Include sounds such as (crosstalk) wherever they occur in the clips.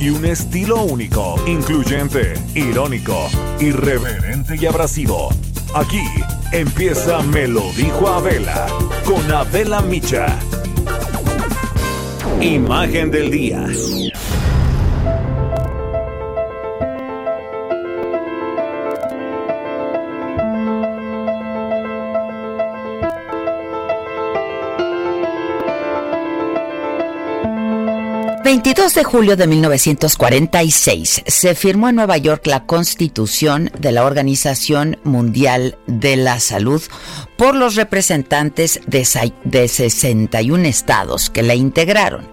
Y un estilo único, incluyente, irónico, irreverente y abrasivo. Aquí empieza Me lo dijo Abela, con Abela Micha. Imagen del día. 22 de julio de 1946 se firmó en Nueva York la Constitución de la Organización Mundial de la Salud por los representantes de, 61 estados que la integraron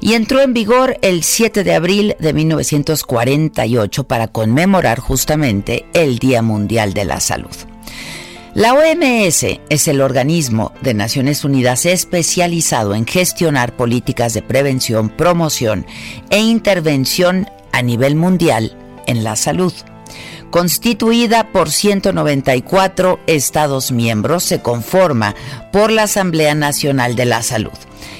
y entró en vigor el 7 de abril de 1948 para conmemorar justamente el Día Mundial de la Salud. La OMS es el organismo de Naciones Unidas especializado en gestionar políticas de prevención, promoción e intervención a nivel mundial en la salud. Constituida por 194 Estados miembros, se conforma por la Asamblea Nacional de la Salud,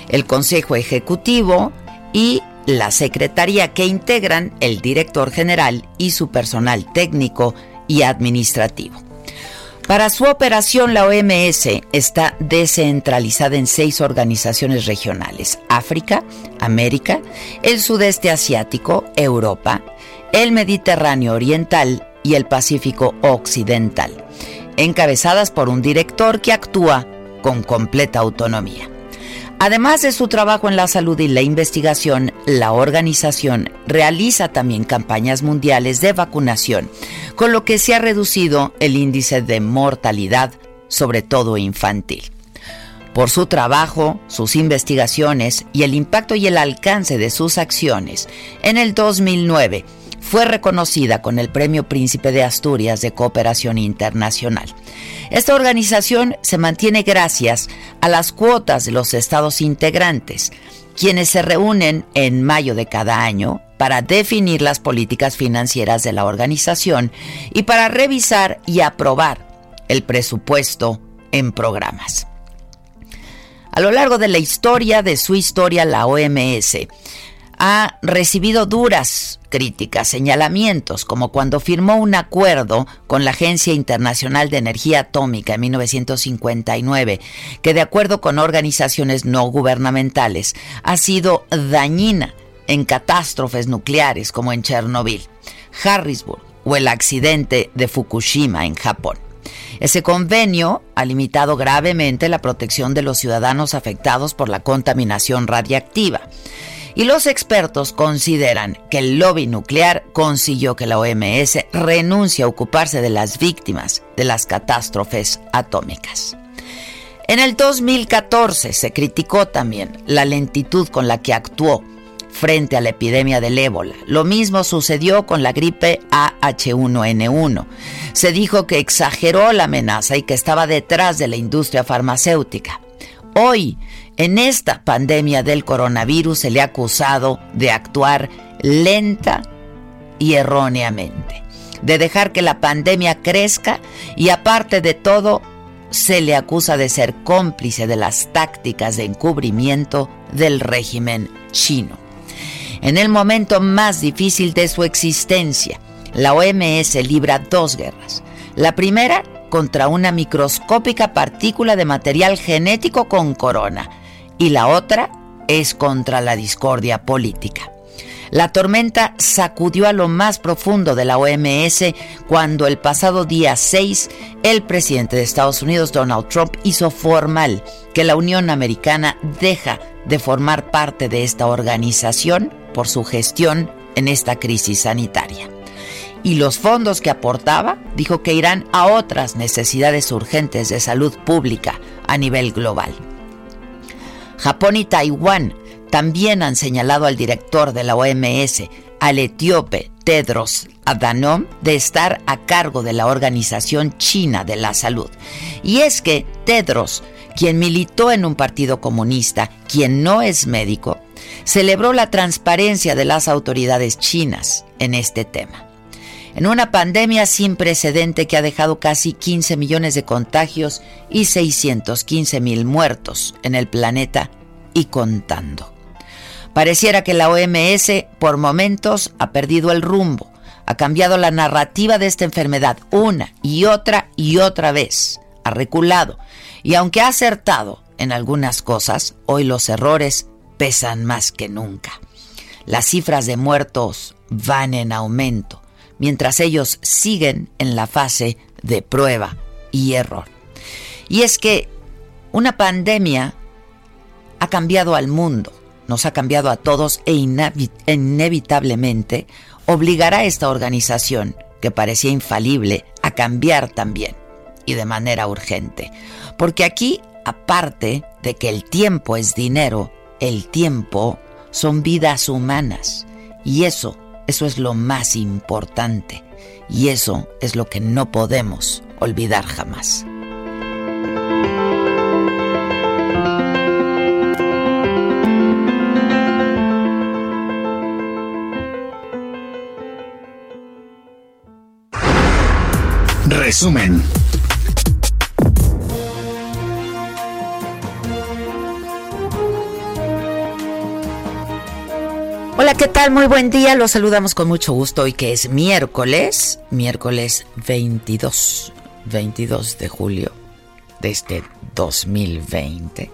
el Consejo Ejecutivo y la Secretaría que integran el director general y su personal técnico y administrativo. Para su operación, la OMS está descentralizada en seis organizaciones regionales, África, América, el sudeste asiático, Europa, el Mediterráneo Oriental y el Pacífico Occidental, encabezadas por un director que actúa con completa autonomía. Además de su trabajo en la salud y la investigación, la organización realiza también campañas mundiales de vacunación, con lo que se ha reducido el índice de mortalidad, sobre todo infantil. Por su trabajo, sus investigaciones y el impacto y el alcance de sus acciones, en el 2009 fue reconocida con el Premio Príncipe de Asturias de Cooperación Internacional. Esta organización se mantiene gracias a las cuotas de los estados integrantes, quienes se reúnen en mayo de cada año para definir las políticas financieras de la organización y para revisar y aprobar el presupuesto en programas. A lo largo de la historia de su historia, la OMS ha recibido duras críticas, señalamientos, como cuando firmó un acuerdo con la Agencia Internacional de Energía Atómica en 1959, que de acuerdo con organizaciones no gubernamentales ha sido dañina en catástrofes nucleares como en Chernobyl, Harrisburg o el accidente de Fukushima en Japón. Ese convenio ha limitado gravemente la protección de los ciudadanos afectados por la contaminación radiactiva. Y los expertos consideran que el lobby nuclear consiguió que la OMS renuncie a ocuparse de las víctimas de las catástrofes atómicas. En el 2014 se criticó también la lentitud con la que actuó frente a la epidemia del ébola. Lo mismo sucedió con la gripe AH1N1. Se dijo que exageró la amenaza y que estaba detrás de la industria farmacéutica. Hoy, en esta pandemia del coronavirus, se le ha acusado de actuar lenta y erróneamente, de dejar que la pandemia crezca y aparte de todo, se le acusa de ser cómplice de las tácticas de encubrimiento del régimen chino. En el momento más difícil de su existencia, la OMS libra dos guerras. La primera contra una microscópica partícula de material genético con corona y la otra es contra la discordia política. La tormenta sacudió a lo más profundo de la OMS cuando el pasado día 6 el presidente de Estados Unidos Donald Trump hizo formal que la Unión Americana deja de formar parte de esta organización por su gestión en esta crisis sanitaria. y los fondos que aportaba dijo que irán a otras necesidades urgentes de salud pública a nivel global. Japón y Taiwán también han señalado al director de la OMS, al etíope Tedros Adhanom, de estar a cargo de la Organización China de la Salud. Y es que Tedros, quien militó en un partido comunista, quien no es médico, celebró la transparencia de las autoridades chinas en este tema. En una pandemia sin precedente que ha dejado casi 15 millones de contagios y 615 mil muertos en el planeta y contando. Pareciera que la OMS por momentos ha perdido el rumbo, ha cambiado la narrativa de esta enfermedad una y otra y otra vez, ha reculado y aunque ha acertado en algunas cosas, hoy los errores pesan más que nunca. Las cifras de muertos van en aumento, mientras ellos siguen en la fase de prueba y error. Y es que una pandemia ha cambiado al mundo, nos ha cambiado a todos e inevitablemente obligará a esta organización, que parecía infalible, a cambiar también y de manera urgente. Porque aquí, aparte de que el tiempo es dinero, el tiempo son vidas humanas. Y eso, eso es lo más importante. Y eso es lo que no podemos olvidar jamás. Resumen. Hola, ¿qué tal? Muy buen día. Los saludamos con mucho gusto hoy que es miércoles, miércoles 22, 22 de julio de este 2020.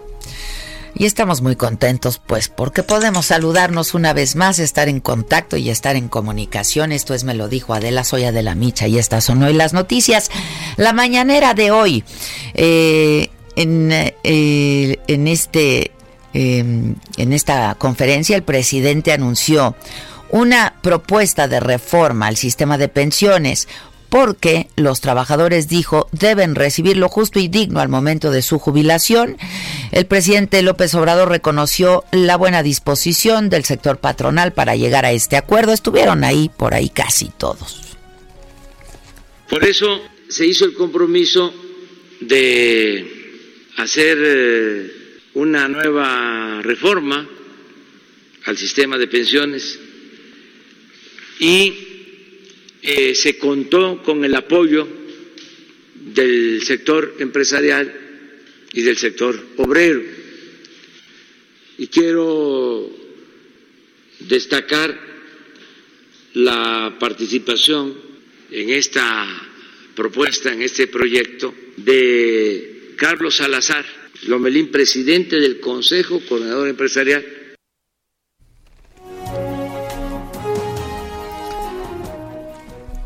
Y estamos muy contentos, pues, porque podemos saludarnos una vez más, estar en contacto y estar en comunicación. Esto es Me lo dijo Adela, soy Adela Micha y estas son hoy las noticias. La mañanera de hoy, eh, en, eh, en, este, em, en esta conferencia, el presidente anunció una propuesta de reforma al sistema de pensiones porque los trabajadores, dijo, deben recibir lo justo y digno al momento de su jubilación. El presidente López Obrador reconoció la buena disposición del sector patronal para llegar a este acuerdo. Estuvieron ahí, por ahí casi todos. Por eso se hizo el compromiso de hacer eh, una nueva reforma al sistema de pensiones y eh, se contó con el apoyo del sector empresarial y del sector obrero. Y quiero destacar la participación en esta propuesta, en este proyecto, de Carlos Salazar Lomelín, presidente del Consejo Coordinador Empresarial.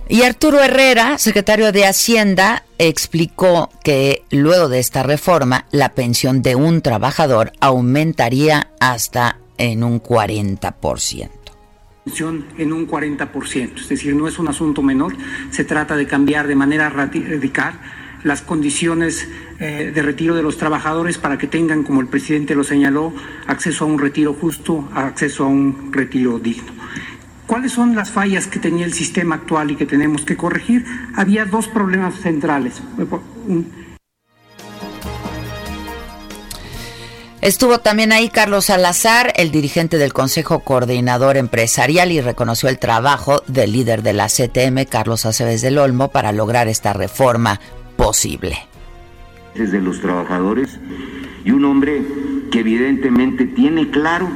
Y Arturo Herrera, secretario de Hacienda, explicó que luego de esta reforma la pensión de un trabajador aumentaría hasta en un 40% en un 40%, es decir, no es un asunto menor, se trata de cambiar de manera radical las condiciones eh, de retiro de los trabajadores para que tengan, como el presidente lo señaló, acceso a un retiro justo, acceso a un retiro digno. ¿Cuáles son las fallas que tenía el sistema actual y que tenemos que corregir? Había dos problemas centrales. Estuvo también ahí Carlos Salazar, el dirigente del Consejo Coordinador Empresarial, y reconoció el trabajo del líder de la CTM, Carlos Aceves del Olmo, para lograr esta reforma posible. Desde los trabajadores y un hombre que evidentemente tiene claro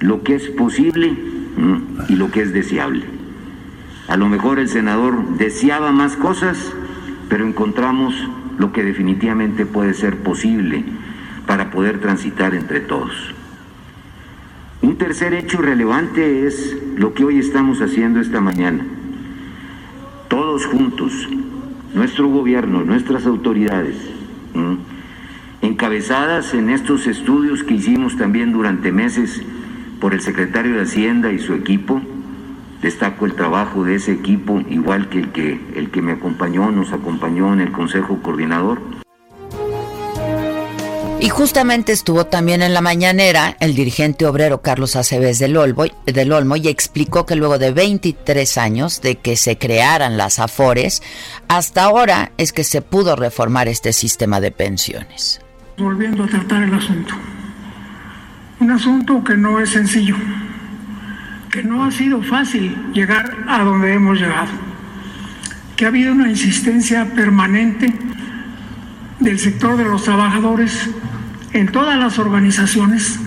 lo que es posible y lo que es deseable. A lo mejor el senador deseaba más cosas, pero encontramos lo que definitivamente puede ser posible para poder transitar entre todos. Un tercer hecho relevante es lo que hoy estamos haciendo esta mañana. Todos juntos, nuestro gobierno, nuestras autoridades, encabezadas en estos estudios que hicimos también durante meses, por el secretario de Hacienda y su equipo, Destaco el trabajo de ese equipo, igual que el que, el que me acompañó, nos acompañó en el Consejo Coordinador. Y justamente estuvo también en la mañanera el dirigente obrero Carlos Aceves del Olmo, del Olmo y explicó que luego de 23 años de que se crearan las AFORES, hasta ahora es que se pudo reformar este sistema de pensiones. Volviendo a tratar el asunto. Un asunto que no es sencillo, que no ha sido fácil llegar a donde hemos llegado, que ha habido una insistencia permanente del sector de los trabajadores en todas las organizaciones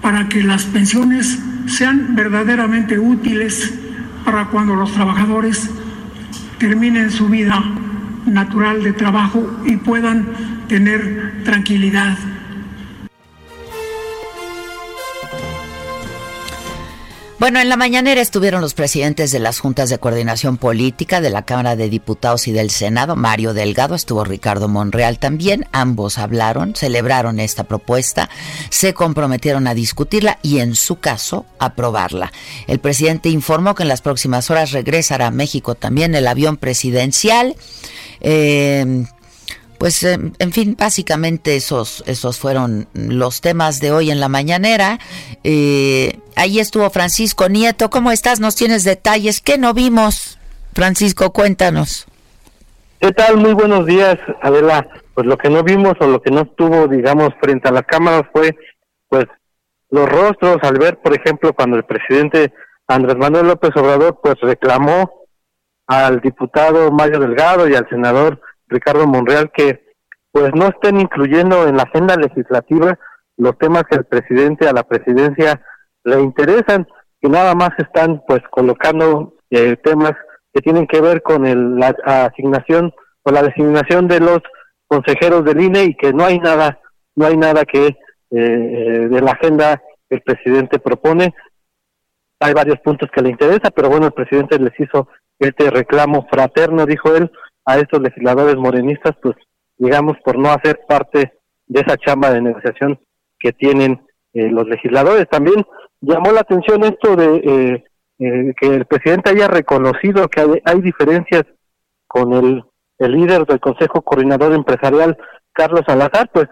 para que las pensiones sean verdaderamente útiles para cuando los trabajadores terminen su vida natural de trabajo y puedan tener tranquilidad Bueno, en la mañanera estuvieron los presidentes de las juntas de coordinación política de la Cámara de Diputados y del Senado, Mario Delgado, estuvo Ricardo Monreal también, ambos hablaron, celebraron esta propuesta, se comprometieron a discutirla y en su caso aprobarla. El presidente informó que en las próximas horas regresará a México también el avión presidencial. Eh, pues en fin, básicamente esos, esos fueron los temas de hoy en la mañanera. Eh, ahí estuvo Francisco Nieto. ¿Cómo estás? ¿Nos tienes detalles? ¿Qué no vimos? Francisco, cuéntanos. ¿Qué tal? Muy buenos días, Adela. Pues lo que no vimos o lo que no estuvo, digamos, frente a las cámaras fue, pues, los rostros al ver, por ejemplo, cuando el presidente Andrés Manuel López Obrador, pues, reclamó al diputado Mario Delgado y al senador Ricardo Monreal, que pues no estén incluyendo en la agenda legislativa los temas que al presidente, a la presidencia le interesan, y nada más están pues colocando eh, temas que tienen que ver con el, la asignación o la designación de los consejeros del INE y que no hay nada, no hay nada que eh, de la agenda el presidente propone. Hay varios puntos que le interesa, pero bueno, el presidente les hizo este reclamo fraterno, dijo él, a estos legisladores morenistas, pues digamos, por no hacer parte de esa chamba de negociación que tienen eh, los legisladores. También llamó la atención esto de eh, eh, que el presidente haya reconocido que hay, diferencias con el, el líder del Consejo Coordinador Empresarial, Carlos Salazar, pues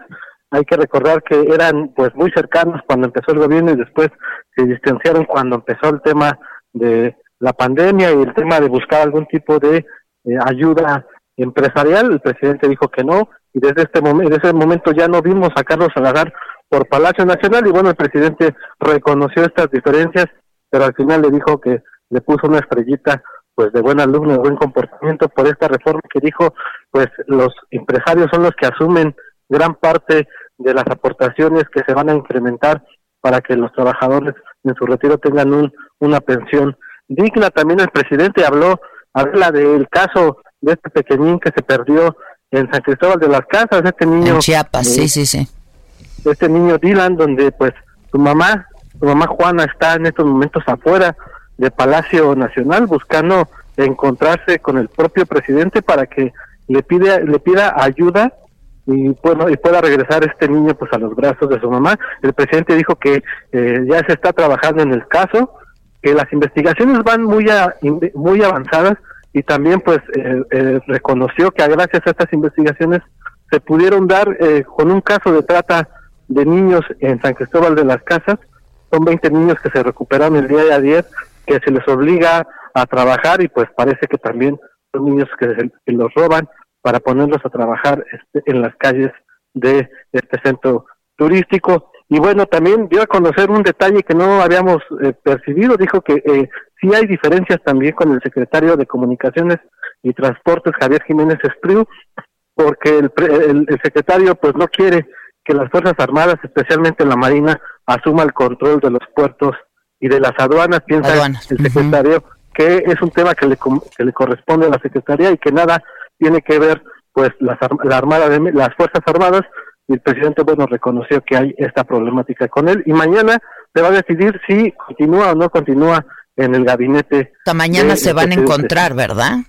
hay que recordar que eran pues muy cercanos cuando empezó el gobierno y después se distanciaron cuando empezó el tema de la pandemia y el tema de buscar algún tipo de eh, ayuda empresarial. El presidente dijo que no y desde este momento, desde ese momento ya no vimos a Carlos Salazar por Palacio Nacional y bueno, el presidente reconoció estas diferencias, pero al final le dijo que le puso una estrellita pues de buen alumno, de buen comportamiento por esta reforma que dijo, pues los empresarios son los que asumen gran parte de las aportaciones que se van a incrementar para que los trabajadores en su retiro tengan un, una pensión digna. También el presidente habló habla del caso de este pequeñín que se perdió en San Cristóbal de las Casas, este niño... En Chiapas, sí, sí, sí. Este niño Dylan, donde pues su mamá, su mamá Juana está en estos momentos afuera de Palacio Nacional buscando encontrarse con el propio presidente para que le pide le pida ayuda y bueno y pueda regresar este niño pues a los brazos de su mamá el presidente dijo que eh, ya se está trabajando en el caso que las investigaciones van muy muy avanzadas y también pues eh, eh, reconoció que gracias a estas investigaciones se pudieron dar eh, con un caso de trata de niños en San Cristóbal de las Casas son 20 niños que se recuperaron el día de ayer que se les obliga a trabajar y pues parece que también son niños que, los roban para ponerlos a trabajar este, en las calles de este centro turístico y bueno, también dio a conocer un detalle que no habíamos eh, percibido. Dijo que eh, sí hay diferencias también con el secretario de Comunicaciones y Transportes, Javier Jiménez Espriu, porque el, el, secretario pues no quiere que las Fuerzas Armadas, especialmente la Marina, asuma el control de los puertos y de las aduanas. Piensa el secretario que es un tema que le, que le corresponde a la Secretaría y que nada tiene que ver pues las, la Armada de, las Fuerzas Armadas y el presidente, bueno, reconoció que hay esta problemática con él y mañana se va a decidir si continúa o no continúa en el gabinete. Hasta mañana se van a encontrar, ¿verdad?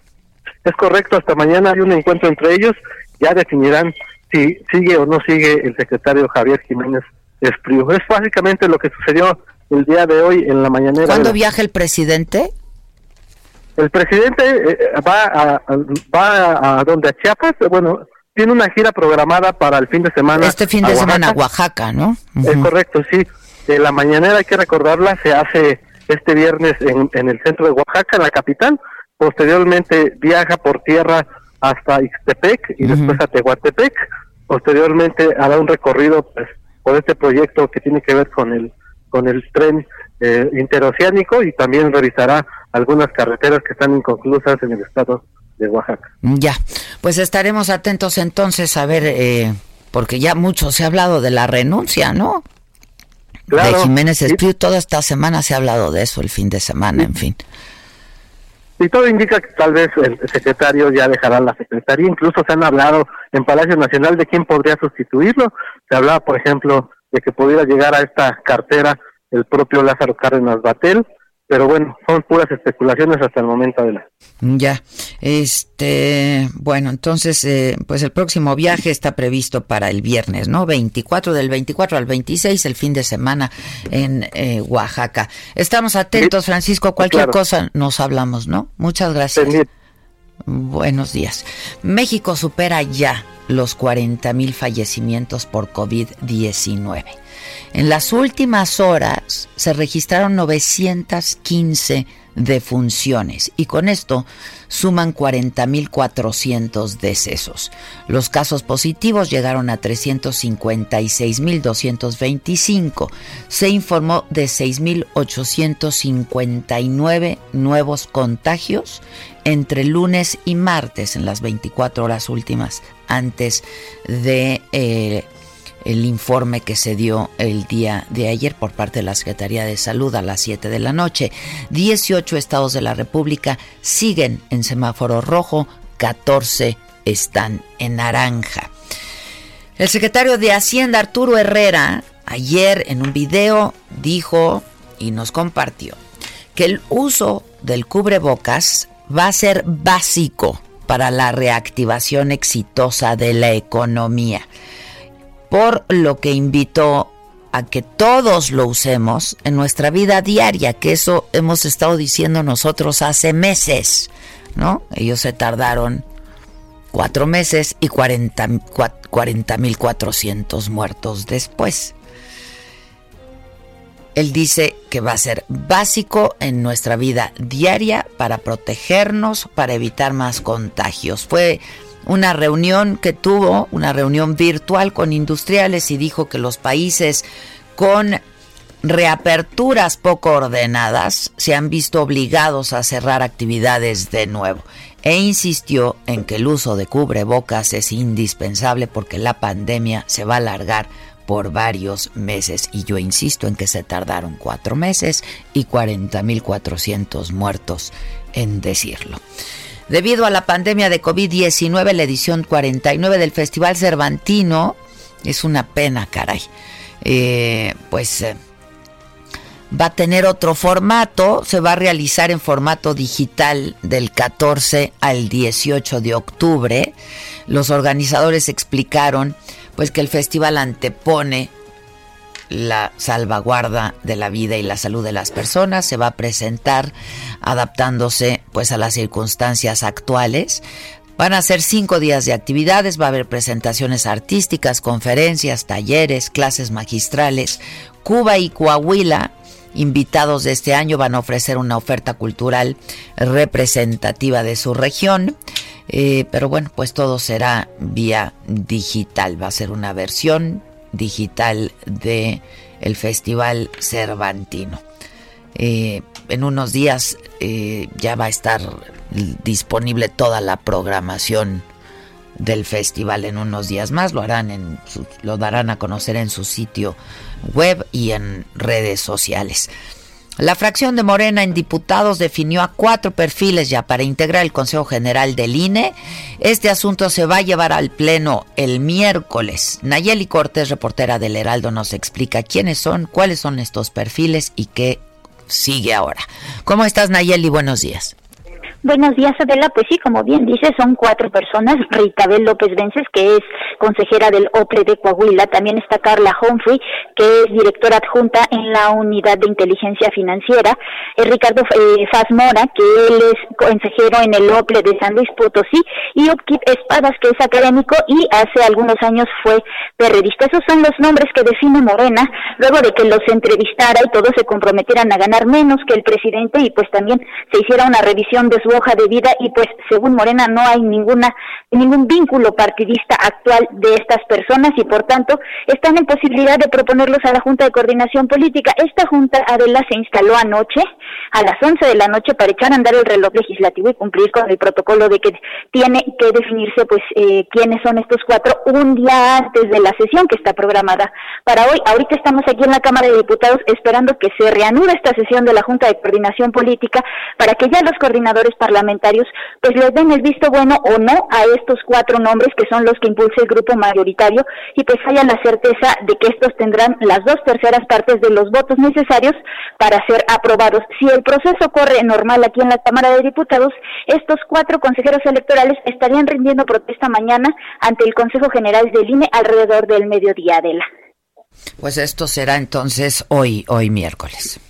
Es correcto, hasta mañana hay un encuentro entre ellos, ya definirán si sigue o no sigue el secretario Javier Jiménez Espriu. Es básicamente lo que sucedió el día de hoy en la mañanera. ¿Cuándo viaja el presidente? el presidente eh, va a, va a, donde a Chiapas, bueno, tiene una gira programada para el fin de semana. Este fin de semana a Oaxaca, ¿no? Es correcto, sí. la mañanera, hay que recordarla, se hace este viernes en, en el centro de Oaxaca, en la capital. Posteriormente viaja por tierra hasta Ixtepec y después a Tehuantepec. Posteriormente hará un recorrido pues, por este proyecto que tiene que ver con el con el tren eh, interoceánico y también revisará algunas carreteras que están inconclusas en el estado de Oaxaca. Ya, pues estaremos atentos entonces a ver, eh, porque ya mucho se ha hablado de la renuncia, ¿no? Claro, de Jiménez Espriu, toda esta semana se ha hablado de eso, el fin de semana, en fin. Y todo indica que tal vez el secretario ya dejará la secretaría, incluso se han hablado en Palacio Nacional de quién podría sustituirlo. Se hablaba, por ejemplo, de que pudiera llegar a esta cartera el propio Lázaro Cárdenas Batel, pero bueno, son puras especulaciones hasta el momento de la. Ya, este, bueno, entonces, eh, pues el próximo viaje está previsto para el viernes, ¿no? 24 del 24 al 26, el fin de semana en eh, Oaxaca. Estamos atentos, Francisco, cualquier cosa nos hablamos, ¿no? Muchas gracias. Buenos días. México supera ya los 40 mil fallecimientos por COVID-19. En las últimas horas se registraron 915 defunciones y con esto suman 40.400 decesos. Los casos positivos llegaron a 356.225. Se informó de 6.859 nuevos contagios entre lunes y martes en las 24 horas últimas antes de... Eh, el informe que se dio el día de ayer por parte de la Secretaría de Salud a las 7 de la noche. 18 estados de la República siguen en semáforo rojo, 14 están en naranja. El secretario de Hacienda, Arturo Herrera, ayer en un video dijo y nos compartió que el uso del cubrebocas va a ser básico para la reactivación exitosa de la economía por lo que invitó a que todos lo usemos en nuestra vida diaria, que eso hemos estado diciendo nosotros hace meses, ¿no? Ellos se tardaron cuatro meses y 40 mil cuatrocientos muertos después. Él dice que va a ser básico en nuestra vida diaria para protegernos, para evitar más contagios. Fue una reunión que tuvo, una reunión virtual con industriales y dijo que los países con reaperturas poco ordenadas se han visto obligados a cerrar actividades de nuevo e insistió en que el uso de cubrebocas es indispensable porque la pandemia se va a alargar por varios meses y yo insisto en que se tardaron cuatro meses y 40.400 muertos en decirlo. Debido a la pandemia de COVID-19, la edición 49 del Festival Cervantino es una pena, caray. Eh, pues eh, va a tener otro formato, se va a realizar en formato digital del 14 al 18 de octubre. Los organizadores explicaron pues que el festival antepone la salvaguarda de la vida y la salud de las personas, se va a presentar adaptándose pues a las circunstancias actuales. Van a ser cinco días de actividades, va a haber presentaciones artísticas, conferencias, talleres, clases magistrales. Cuba y Coahuila, invitados de este año, van a ofrecer una oferta cultural representativa de su región. Eh, pero bueno, pues todo será vía digital. Va a ser una versión digital de el Festival Cervantino. Eh, en unos días eh, ya va a estar disponible toda la programación del festival en unos días más lo harán en lo darán a conocer en su sitio web y en redes sociales. La fracción de Morena en diputados definió a cuatro perfiles ya para integrar el Consejo General del INE. Este asunto se va a llevar al Pleno el miércoles. Nayeli Cortés, reportera del Heraldo, nos explica quiénes son, cuáles son estos perfiles y qué sigue ahora. ¿Cómo estás, Nayeli? Buenos días. Buenos días, Adela. Pues sí, como bien dice, son cuatro personas. Ritabel López Vences, que es consejera del OPRE de Coahuila. También está Carla Humphrey, que es directora adjunta en la Unidad de Inteligencia Financiera. Es Ricardo eh, Faz Mora, que él es consejero en el OPRE de San Luis Potosí. Y Opkip Espadas, que es académico y hace algunos años fue periodista. Esos son los nombres que define Morena, luego de que los entrevistara y todos se comprometieran a ganar menos que el presidente y pues también se hiciera una revisión de su hoja de vida y pues según Morena no hay ninguna ningún vínculo partidista actual de estas personas y por tanto están en posibilidad de proponerlos a la Junta de Coordinación Política. Esta Junta Adela se instaló anoche a las 11 de la noche para echar a andar el reloj legislativo y cumplir con el protocolo de que tiene que definirse pues eh, quiénes son estos cuatro un día antes de la sesión que está programada para hoy. Ahorita estamos aquí en la Cámara de Diputados esperando que se reanude esta sesión de la Junta de Coordinación Política para que ya los coordinadores parlamentarios pues les den el visto bueno o no a estos cuatro nombres que son los que impulsa el grupo mayoritario y pues haya la certeza de que estos tendrán las dos terceras partes de los votos necesarios para ser aprobados. Si el proceso corre normal aquí en la Cámara de Diputados, estos cuatro consejeros electorales estarían rindiendo protesta mañana ante el Consejo General del INE alrededor del mediodía de la. Pues esto será entonces hoy, hoy miércoles.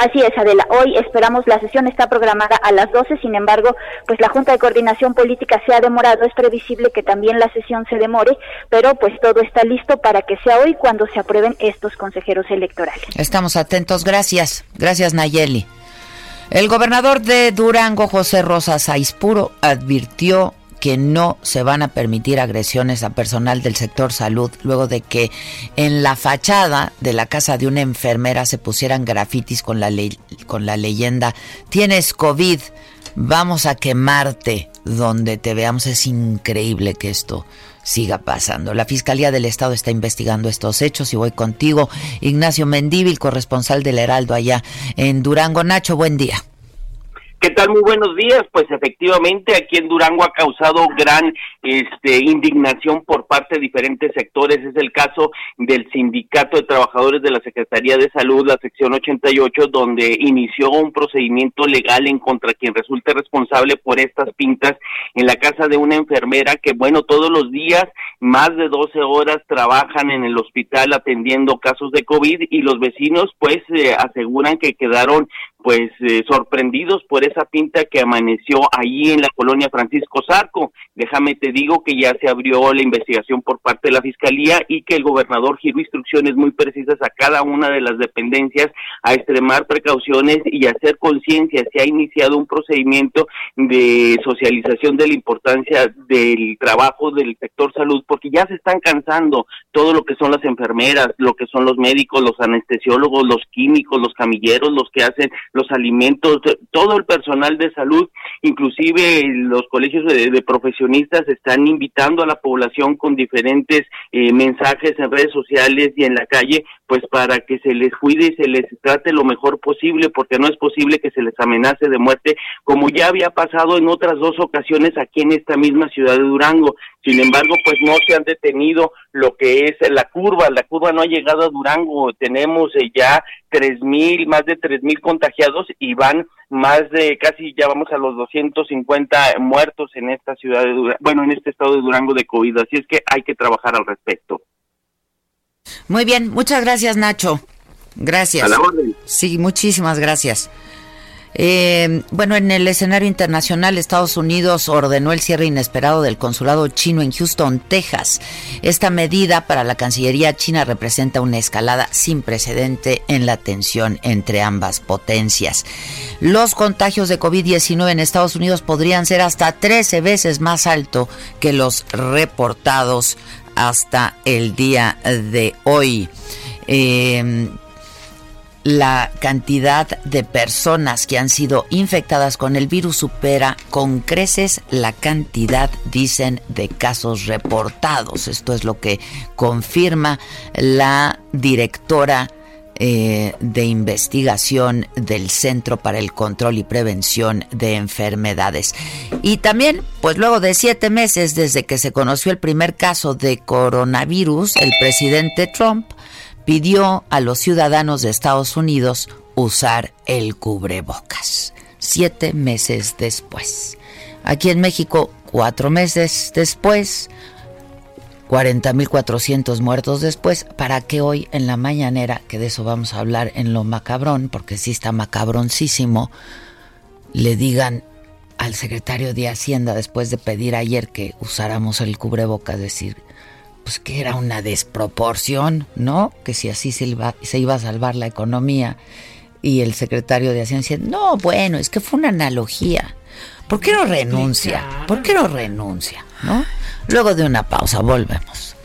Así es, Adela. Hoy esperamos, la sesión está programada a las 12, sin embargo, pues la Junta de Coordinación Política se ha demorado, es previsible que también la sesión se demore, pero pues todo está listo para que sea hoy cuando se aprueben estos consejeros electorales. Estamos atentos, gracias. Gracias, Nayeli. El gobernador de Durango, José Rosa Saizpuro, advirtió que no se van a permitir agresiones a personal del sector salud luego de que en la fachada de la casa de una enfermera se pusieran grafitis con la, con la leyenda tienes COVID, vamos a quemarte donde te veamos. Es increíble que esto siga pasando. La Fiscalía del Estado está investigando estos hechos y voy contigo, Ignacio Mendívil, corresponsal del Heraldo allá en Durango. Nacho, buen día. ¿Qué tal? Muy buenos días. Pues efectivamente aquí en Durango ha causado gran este, indignación por parte de diferentes sectores. Es el caso del Sindicato de Trabajadores de la Secretaría de Salud, la sección 88, donde inició un procedimiento legal en contra quien resulte responsable por estas pintas en la casa de una enfermera que, bueno, todos los días, más de 12 horas trabajan en el hospital atendiendo casos de COVID y los vecinos pues eh, aseguran que quedaron pues eh, sorprendidos por esa pinta que amaneció allí en la colonia Francisco Zarco. Déjame te digo que ya se abrió la investigación por parte de la Fiscalía y que el gobernador giró instrucciones muy precisas a cada una de las dependencias a extremar precauciones y hacer conciencia. Se ha iniciado un procedimiento de socialización de la importancia del trabajo del sector salud porque ya se están cansando todo lo que son las enfermeras, lo que son los médicos, los anestesiólogos, los químicos, los camilleros, los que hacen los alimentos, todo el personal de salud, inclusive los colegios de, profesionistas están invitando a la población con diferentes eh, mensajes en redes sociales y en la calle, pues para que se les cuide y se les trate lo mejor posible, porque no es posible que se les amenace de muerte, como ya había pasado en otras dos ocasiones aquí en esta misma ciudad de Durango. Sin embargo, pues no se han detenido lo que es la curva, la curva no ha llegado a Durango, tenemos eh, ya tres mil, más de tres mil contagiados y van más de casi ya vamos a los 250 muertos en esta ciudad de Durango, bueno, en este estado de Durango de COVID, así es que hay que trabajar al respecto. Muy bien, muchas gracias Nacho. Gracias. A la orden. Sí, muchísimas gracias. Eh, bueno, en el escenario internacional, Estados Unidos ordenó el cierre inesperado del consulado chino en Houston, Texas. Esta medida para la Cancillería china representa una escalada sin precedente en la tensión entre ambas potencias. Los contagios de COVID-19 en Estados Unidos podrían ser hasta 13 veces más alto que los reportados hasta el día de hoy. Eh, la cantidad de personas que han sido infectadas con el virus supera con creces la cantidad, dicen, de casos reportados. Esto es lo que confirma la directora eh, de investigación del Centro para el Control y Prevención de Enfermedades. Y también, pues luego de siete meses desde que se conoció el primer caso de coronavirus, el presidente Trump pidió a los ciudadanos de Estados Unidos usar el cubrebocas. siete meses después. Aquí en México, cuatro meses después, 40.400 muertos después, para que hoy en la mañanera, que de eso vamos a hablar en lo macabrón, porque sí está macabroncísimo, le digan al secretario de Hacienda, después de pedir ayer que usáramos el cubrebocas, decir, pues que era una desproporción, ¿no? Que si así se iba, se iba a salvar la economía. Y el secretario de Hacienda decía, no, bueno, es que fue una analogía. ¿Por qué no renuncia? ¿Por qué no renuncia? ¿No? Luego de una pausa, volvemos.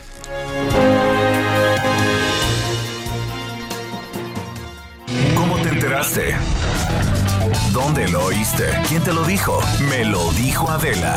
¿Cómo te enteraste? ¿Dónde lo oíste? ¿Quién te lo dijo? Me lo dijo Adela.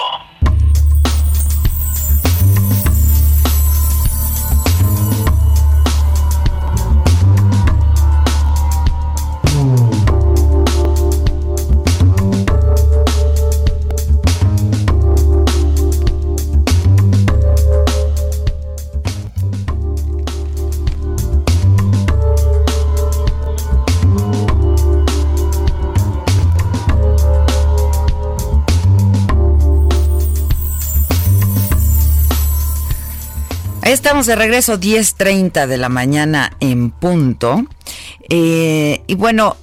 Estamos de regreso 10.30 de la mañana en punto. Eh, y bueno,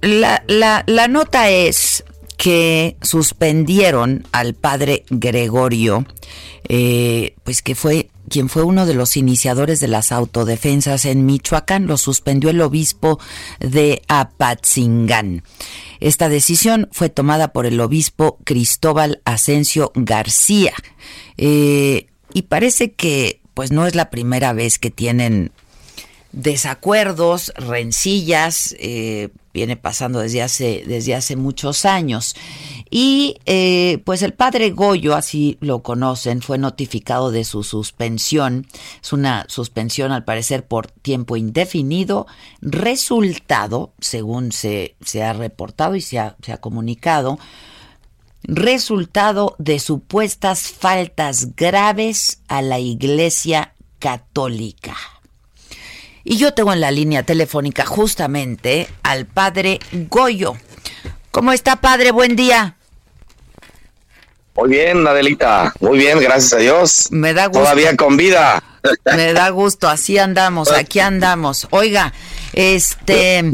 la, la, nota es que suspendieron al padre Gregorio, eh, pues que fue quien fue uno de los iniciadores de las autodefensas en Michoacán, lo suspendió el obispo de Apatzingán. Esta decisión fue tomada por el obispo Cristóbal Asensio García. Eh, y parece que pues no es la primera vez que tienen desacuerdos, rencillas, eh, viene pasando desde hace, desde hace muchos años. Y eh, pues el padre Goyo, así lo conocen, fue notificado de su suspensión. Es una suspensión al parecer por tiempo indefinido, resultado, según se, se ha reportado y se ha, se ha comunicado, resultado de supuestas faltas graves a la Iglesia Católica. Y yo tengo en la línea telefónica justamente al padre Goyo. ¿Cómo está, padre? Buen día. Muy bien, Adelita. Muy bien, gracias a Dios. Me da gusto. Todavía con vida. Me da gusto, así andamos, aquí andamos. Oiga, este,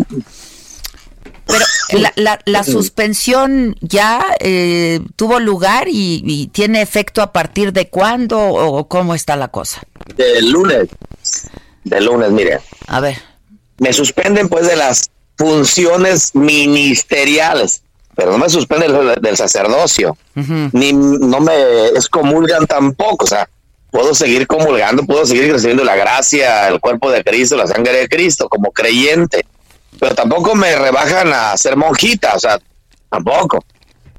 pero la, suspensión ya eh, tuvo lugar y, tiene efecto a partir de cuándo o cómo está la cosa? Del lunes. Del lunes, mire. A ver. Me suspenden pues de las funciones ministeriales, pero no me suspenden del, sacerdocio, ni no me excomulgan tampoco, o sea, puedo seguir comulgando, puedo seguir recibiendo la gracia, el cuerpo de Cristo, la sangre de Cristo como creyente pero tampoco me rebajan a ser monjita, o sea, tampoco.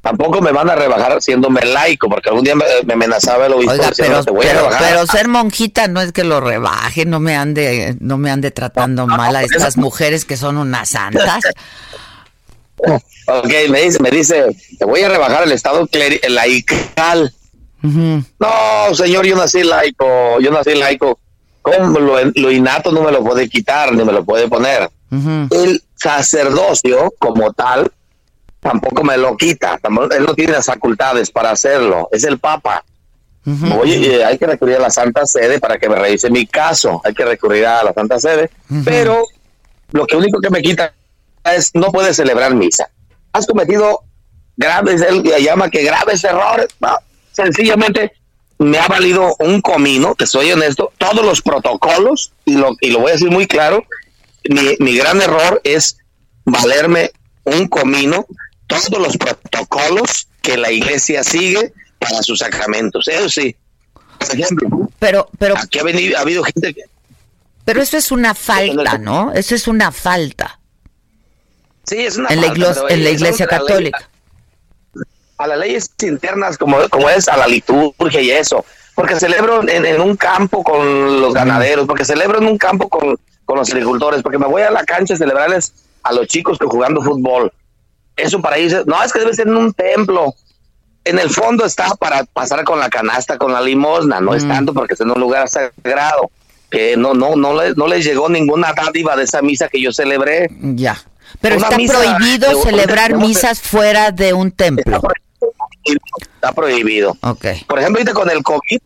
Tampoco me van a rebajar siéndome laico, porque algún día me, amenazaba el obispo Oiga, pero, pero, ser monjita no es que lo rebaje, no me ande, no me ande tratando mal a estas mujeres que son unas santas. ok, me dice, me dice, te voy a rebajar el estado laical. No, señor, yo nací laico, yo nací laico. ¿Cómo lo, lo innato no me lo puede quitar, ni me lo puede poner? El sacerdocio como tal tampoco me lo quita, él no tiene las facultades para hacerlo, es el Papa. Oye, eh, hay que recurrir a la Santa Sede para que me revise mi caso, hay que recurrir a la Santa Sede, pero lo que único que me quita es no puedes celebrar misa. Has cometido graves, él llama que graves errores, sencillamente me ha valido un comino, que soy honesto, todos los protocolos, y lo, y lo voy a decir muy claro, mi, gran error es valerme un comino todos los protocolos que la iglesia sigue para sus sacramentos. Eso sí, por ejemplo, pero, pero, aquí ha, venido, ha habido gente que... Pero eso es una falta, ¿no? Eso es una falta. Sí, es una en falta. La en la iglesia católica. a las leyes internas, como, como es a la liturgia y eso. Porque celebro en, en un campo con los ganaderos, porque celebro en un campo con, con los agricultores, porque me voy a la cancha a celebrarles a los chicos que jugando fútbol. Eso para irse, no, es que debe ser en un templo. En el fondo está para pasar con la canasta, con la limosna, no es tanto porque es en un lugar sagrado. Que no, no, no, le- no les llegó ninguna dádiva de esa misa que yo celebré. Ya. Pero Una está prohibido de celebrar de misas fuera de un templo. Está prohibido. Ok. Por ejemplo, ahorita con el COVID,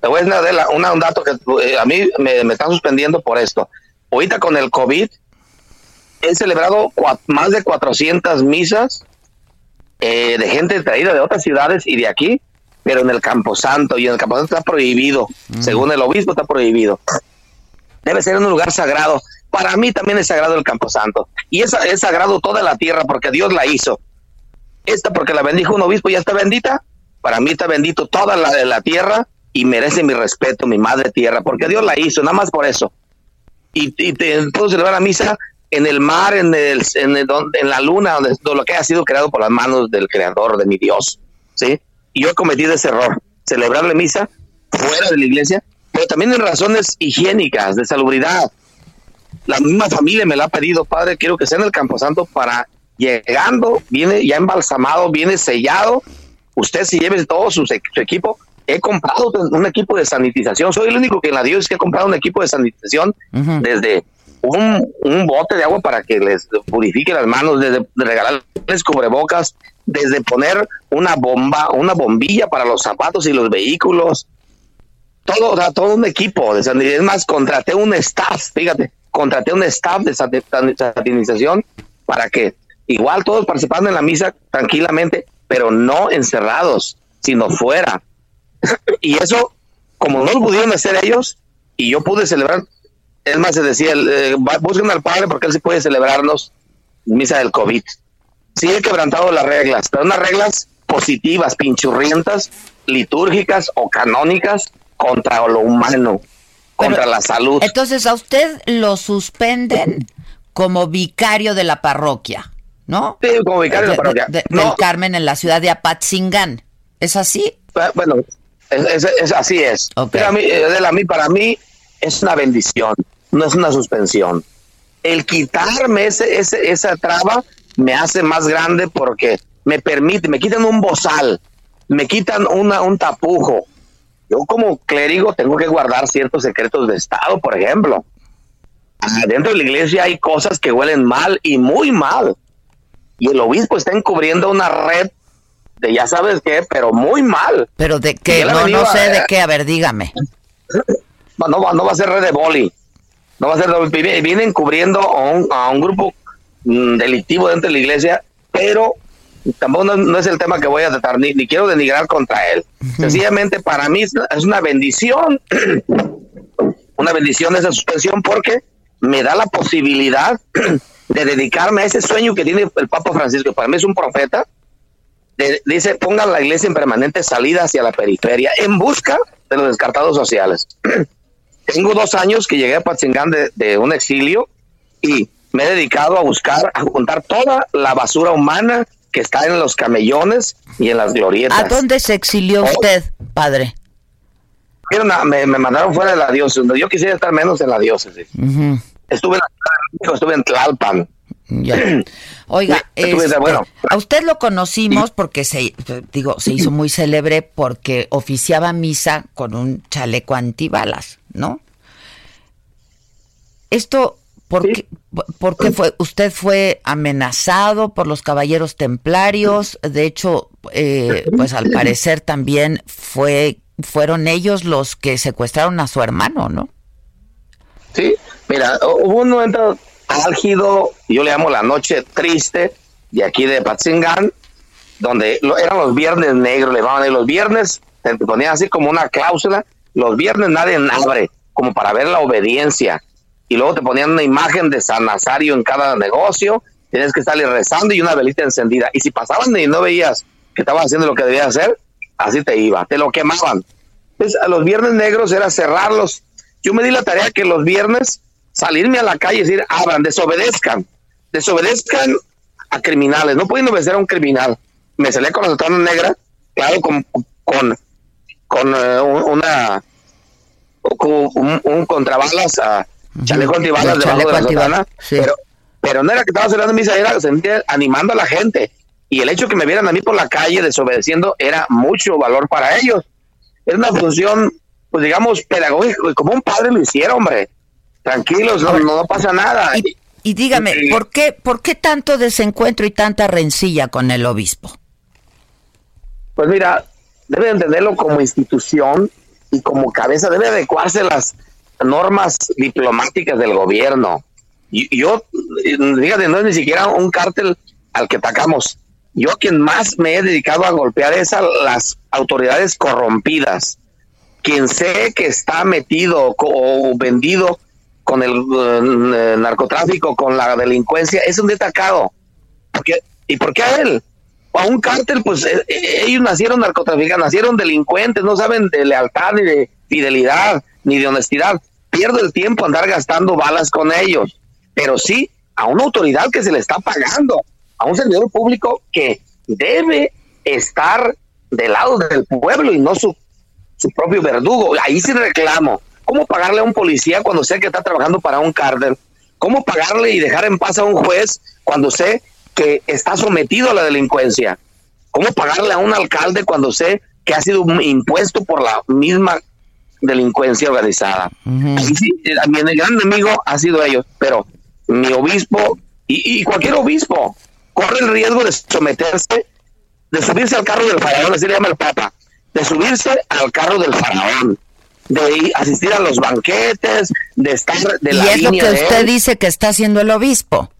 te voy a una- un dato que eh, a mí me, me están suspendiendo por esto. Ahorita con el COVID, he celebrado más de 400 misas eh, de gente traída de otras ciudades y de aquí, pero en el Camposanto, y en el Camposanto está prohibido. Según el obispo, está prohibido. Debe ser en un lugar sagrado. Para mí también es sagrado el Camposanto. Y es, es sagrado toda la tierra porque Dios la hizo. Esta porque la bendijo un obispo ya está bendita. Para mí está bendito toda la, la tierra y merece mi respeto, mi madre tierra, porque Dios la hizo, nada más por eso. Y, y te puedo celebrar la misa en el mar, en, el, en, el- en la luna, donde todo lo que ha sido creado por las manos del creador, de mi Dios. ¿sí? Y yo he cometido ese error, celebrarle misa fuera de la iglesia, pero también en razones higiénicas, de salubridad. La misma familia me la ha pedido, padre, quiero que sea en el Camposanto para llegando, viene ya embalsamado, viene sellado. Usted se lleve todo su, su equipo. He comprado un equipo de sanitización. Soy el único que en la Dios que ha comprado un equipo de sanitización desde un, un bote de agua para que les purifique las manos, desde regalarles cubrebocas, desde poner una bomba, una bombilla para los zapatos y los vehículos, todo, o sea, todo un equipo de sanitización. Es más, contraté un staff, fíjate, contraté un staff de sanitización para que igual todos participaran en la misa tranquilamente, pero no encerrados, sino fuera. Y eso, como no lo pudieron hacer ellos, y yo pude celebrar, es más, se decía, eh, busquen al padre porque él sí puede celebrarnos misa del COVID. Sí he quebrantado las reglas, pero unas reglas positivas, pinchurrientas, litúrgicas o canónicas contra lo humano, contra la salud. Entonces a usted lo suspenden como vicario de la parroquia, ¿no? Sí, como vicario de la parroquia. de- No. Del Carmen en la ciudad de Apatzingán. ¿Es así? Eh, Bueno, es, es- es- así es. Pero a mí, eh, Adela, a mí, para mí, es una bendición, no es una suspensión. El quitarme ese, ese, esa traba me hace más grande porque me permite, me quitan un bozal, me quitan una, un tapujo. Yo como clérigo tengo que guardar ciertos secretos de Estado, por ejemplo. Ah, Dentro de la iglesia hay cosas que huelen mal y muy mal. Y el obispo está encubriendo una red de ya sabes qué, pero muy mal. Pero de qué, no, no sé a- de qué, a ver, dígame. (laughs) no, no va, no va a ser red de boli. No va a ser Vienen cubriendo a un, a un grupo mm, delictivo dentro de la iglesia, pero tampoco no, no es el tema que voy a tratar, ni, ni quiero denigrar contra él. Sencillamente para mí es una bendición, (clears throat) una bendición esa suspensión porque me da la posibilidad (clears throat) de dedicarme a ese sueño que tiene el Papa Francisco. Para mí es un profeta. De- dice, pongan la iglesia en permanente salida hacia la periferia en busca de los descartados sociales. (clears throat) Tengo dos años que llegué a Patzingán de, de un exilio y me he dedicado a buscar, a juntar toda la basura humana que está en los camellones y en las glorietas. ¿A dónde se exilió Oh. usted, padre? Me, me mandaron fuera de la diócesis. Yo quisiera estar menos en la diócesis. Ujú, Estuve en, estuve en Tlalpan. ya. (clears throat) Oiga, este, bueno. a usted lo conocimos porque se, digo, se hizo muy célebre porque oficiaba misa con un chaleco antibalas, ¿no? Esto, ¿por, qué, por qué fue? ¿Usted fue amenazado por los caballeros templarios? De hecho, eh, pues al parecer también fue, fueron ellos los que secuestraron a su hermano, ¿no? Sí, mira, hu- hubo un momento álgido, yo le llamo la noche triste, de aquí de Patzingán, donde lo- eran los viernes negros, le llamaban, los viernes te ponían así como una cláusula, los viernes nadie abre, como para ver la obediencia, y luego te ponían una imagen de San Nazario en cada negocio, tienes que estarle rezando y una velita encendida, y si pasaban y no veías que estabas haciendo lo que debías hacer, así te iba, te lo quemaban. Entonces, a los viernes negros era cerrarlos. Yo me di la tarea que los viernes salirme a la calle y decir, abran, desobedezcan, desobedezcan a criminales, no pueden obedecer a un criminal. Me salía con la sotana negra, claro, con, con, con eh, un- una, con un, un contrabalas ah, chaleco antibalas debajo de la sotana, pero, pero no era que estaba celebrando misa, era sentir, animando a la gente. Y el hecho que me vieran a mí por la calle desobedeciendo era mucho valor para ellos. Era una función, pues digamos, pedagógica, como un padre lo hiciera, hombre. Tranquilos, no, no, pasa nada. Y, dígame, ¿por qué, ¿por qué tanto desencuentro y tanta rencilla con el obispo? Pues mira, debe entenderlo como institución y como cabeza, debe adecuarse las normas diplomáticas del gobierno. Y yo, fíjate, no es ni siquiera un cártel al que atacamos. Yo quien más me he dedicado a golpear es a las autoridades corrompidas. Quien sé que está metido o vendido con el eh, narcotráfico, con la delincuencia, es un destacado. ¿Y por qué a él? a un cártel, pues eh, eh, ellos nacieron narcotraficantes, nacieron delincuentes, no saben de lealtad ni de fidelidad ni de honestidad. Pierdo el tiempo andar gastando balas con ellos, pero sí a una autoridad que se le está pagando, a un servidor público que debe estar del lado del pueblo y no su, su propio verdugo. Ahí sí reclamo. ¿Cómo pagarle a un policía cuando sé que está trabajando para un cártel? ¿Cómo pagarle y dejar en paz a un juez cuando sé que está sometido a la delincuencia. ¿Cómo pagarle a un alcalde cuando sé que ha sido impuesto por la misma delincuencia organizada? sí, mi gran enemigo ha sido ellos, pero mi obispo y, cualquier obispo corre el riesgo de someterse, de subirse al carro del faraón, así le llama el Papa, de subirse al carro del faraón de asistir a los banquetes, de estar de y es lo que usted dice que está haciendo el obispo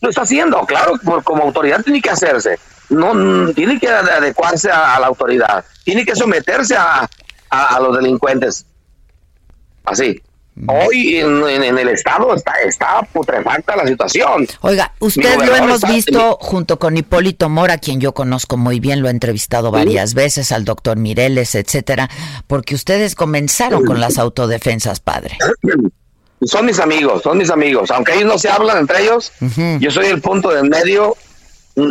lo está haciendo, claro, como autoridad tiene que hacerse, no tiene que adecuarse a, la autoridad, tiene que someterse a, los delincuentes. Así. Hoy en, el Estado está, está putrefacta la situación. Oiga, usted lo hemos visto junto con Hipólito Mora, quien yo conozco muy bien, lo he entrevistado varias veces, al doctor Mireles, etcétera, porque ustedes comenzaron con las autodefensas, padre. (clears throat) son mis amigos, son mis amigos. Aunque ellos no se hablan entre ellos, yo soy el punto del medio.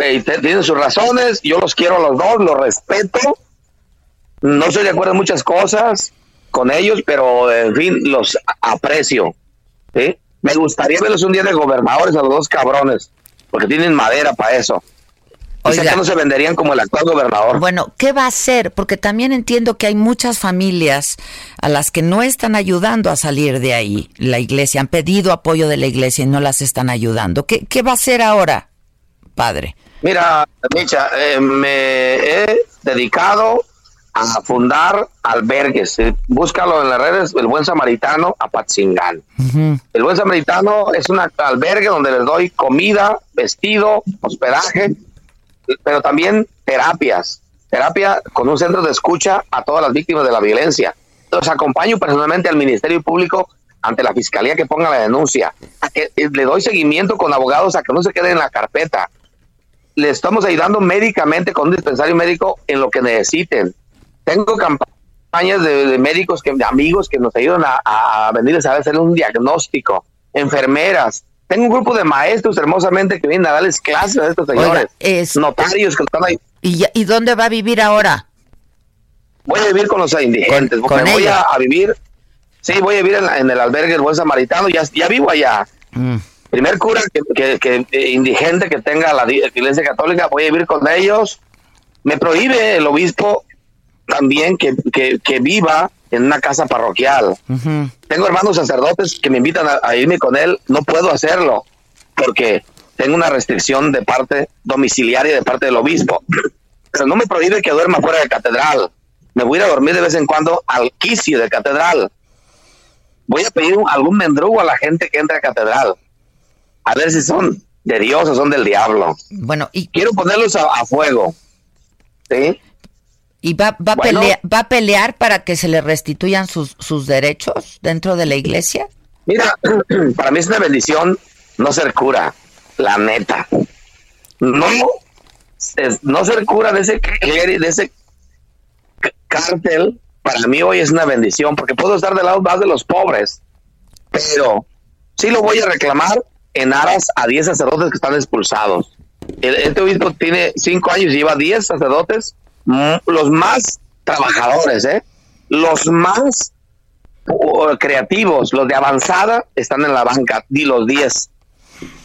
Eh, tienen sus razones, yo los quiero a los dos, los respeto. No estoy de acuerdo en muchas cosas con ellos, pero en fin, los aprecio. Me gustaría verlos un día de gobernadores a los dos cabrones, porque tienen madera para eso. O sea no se venderían como el actual gobernador. Bueno, ¿qué va a hacer? Porque también entiendo que hay muchas familias a las que no están ayudando a salir de ahí. La iglesia, han pedido apoyo de la iglesia y no las están ayudando. ¿Qué, qué va a hacer ahora, padre? Mira, Micha, eh, me he dedicado a fundar albergues. Eh, búscalo en las redes, El Buen Samaritano, a Patzingán. El Buen Samaritano es un albergue donde les doy comida, vestido, hospedaje pero también terapias, terapia con un centro de escucha a todas las víctimas de la violencia. Entonces acompaño personalmente al Ministerio Público ante la Fiscalía que ponga la denuncia, a que eh, le doy seguimiento con abogados a que no se quede en la carpeta. Le estamos ayudando médicamente con un dispensario médico en lo que necesiten. Tengo campañas de, médicos, que, de amigos que nos ayudan a, a venir a hacer un diagnóstico, enfermeras, tengo un grupo de maestros hermosamente que vienen a darles clases a estos señores. notarios que están ahí. ¿Y, ¿Y dónde va a vivir ahora? Voy a vivir con los indigentes. Con, voy a, vivir. Sí, voy a vivir en, el albergue del Buen Samaritano. Ya, ya vivo allá. Mm. Primer cura que, que, eh, indigente que tenga la iglesia católica, voy a vivir con ellos. Me prohíbe el obispo también que, que viva en una casa parroquial. Tengo hermanos sacerdotes que me invitan a, irme con él, no puedo hacerlo porque tengo una restricción de parte domiciliaria de parte del obispo. (clears throat) Pero no me prohíbe que duerma fuera de catedral. Me voy a, a dormir de vez en cuando al quicio de catedral. Voy a pedir algún mendrugo a la gente que entra a catedral. A ver si son de Dios o son del diablo. Bueno, y quiero ponerlos a, a fuego. ¿Sí? ¿Y va, va, a pelear, va a pelear para que se le restituyan sus, sus derechos dentro de la iglesia? Mira, (clears throat) para mí es una bendición no ser cura, la neta. No, no ser cura de ese, de ese cártel, para mí hoy es una bendición, porque puedo estar del lado más de los pobres, pero sí lo voy a reclamar en aras a 10 sacerdotes que están expulsados. Este obispo tiene 5 años y lleva 10 sacerdotes los más trabajadores, ¿eh? los más uh, creativos, los de avanzada, están en la banca, di los 10.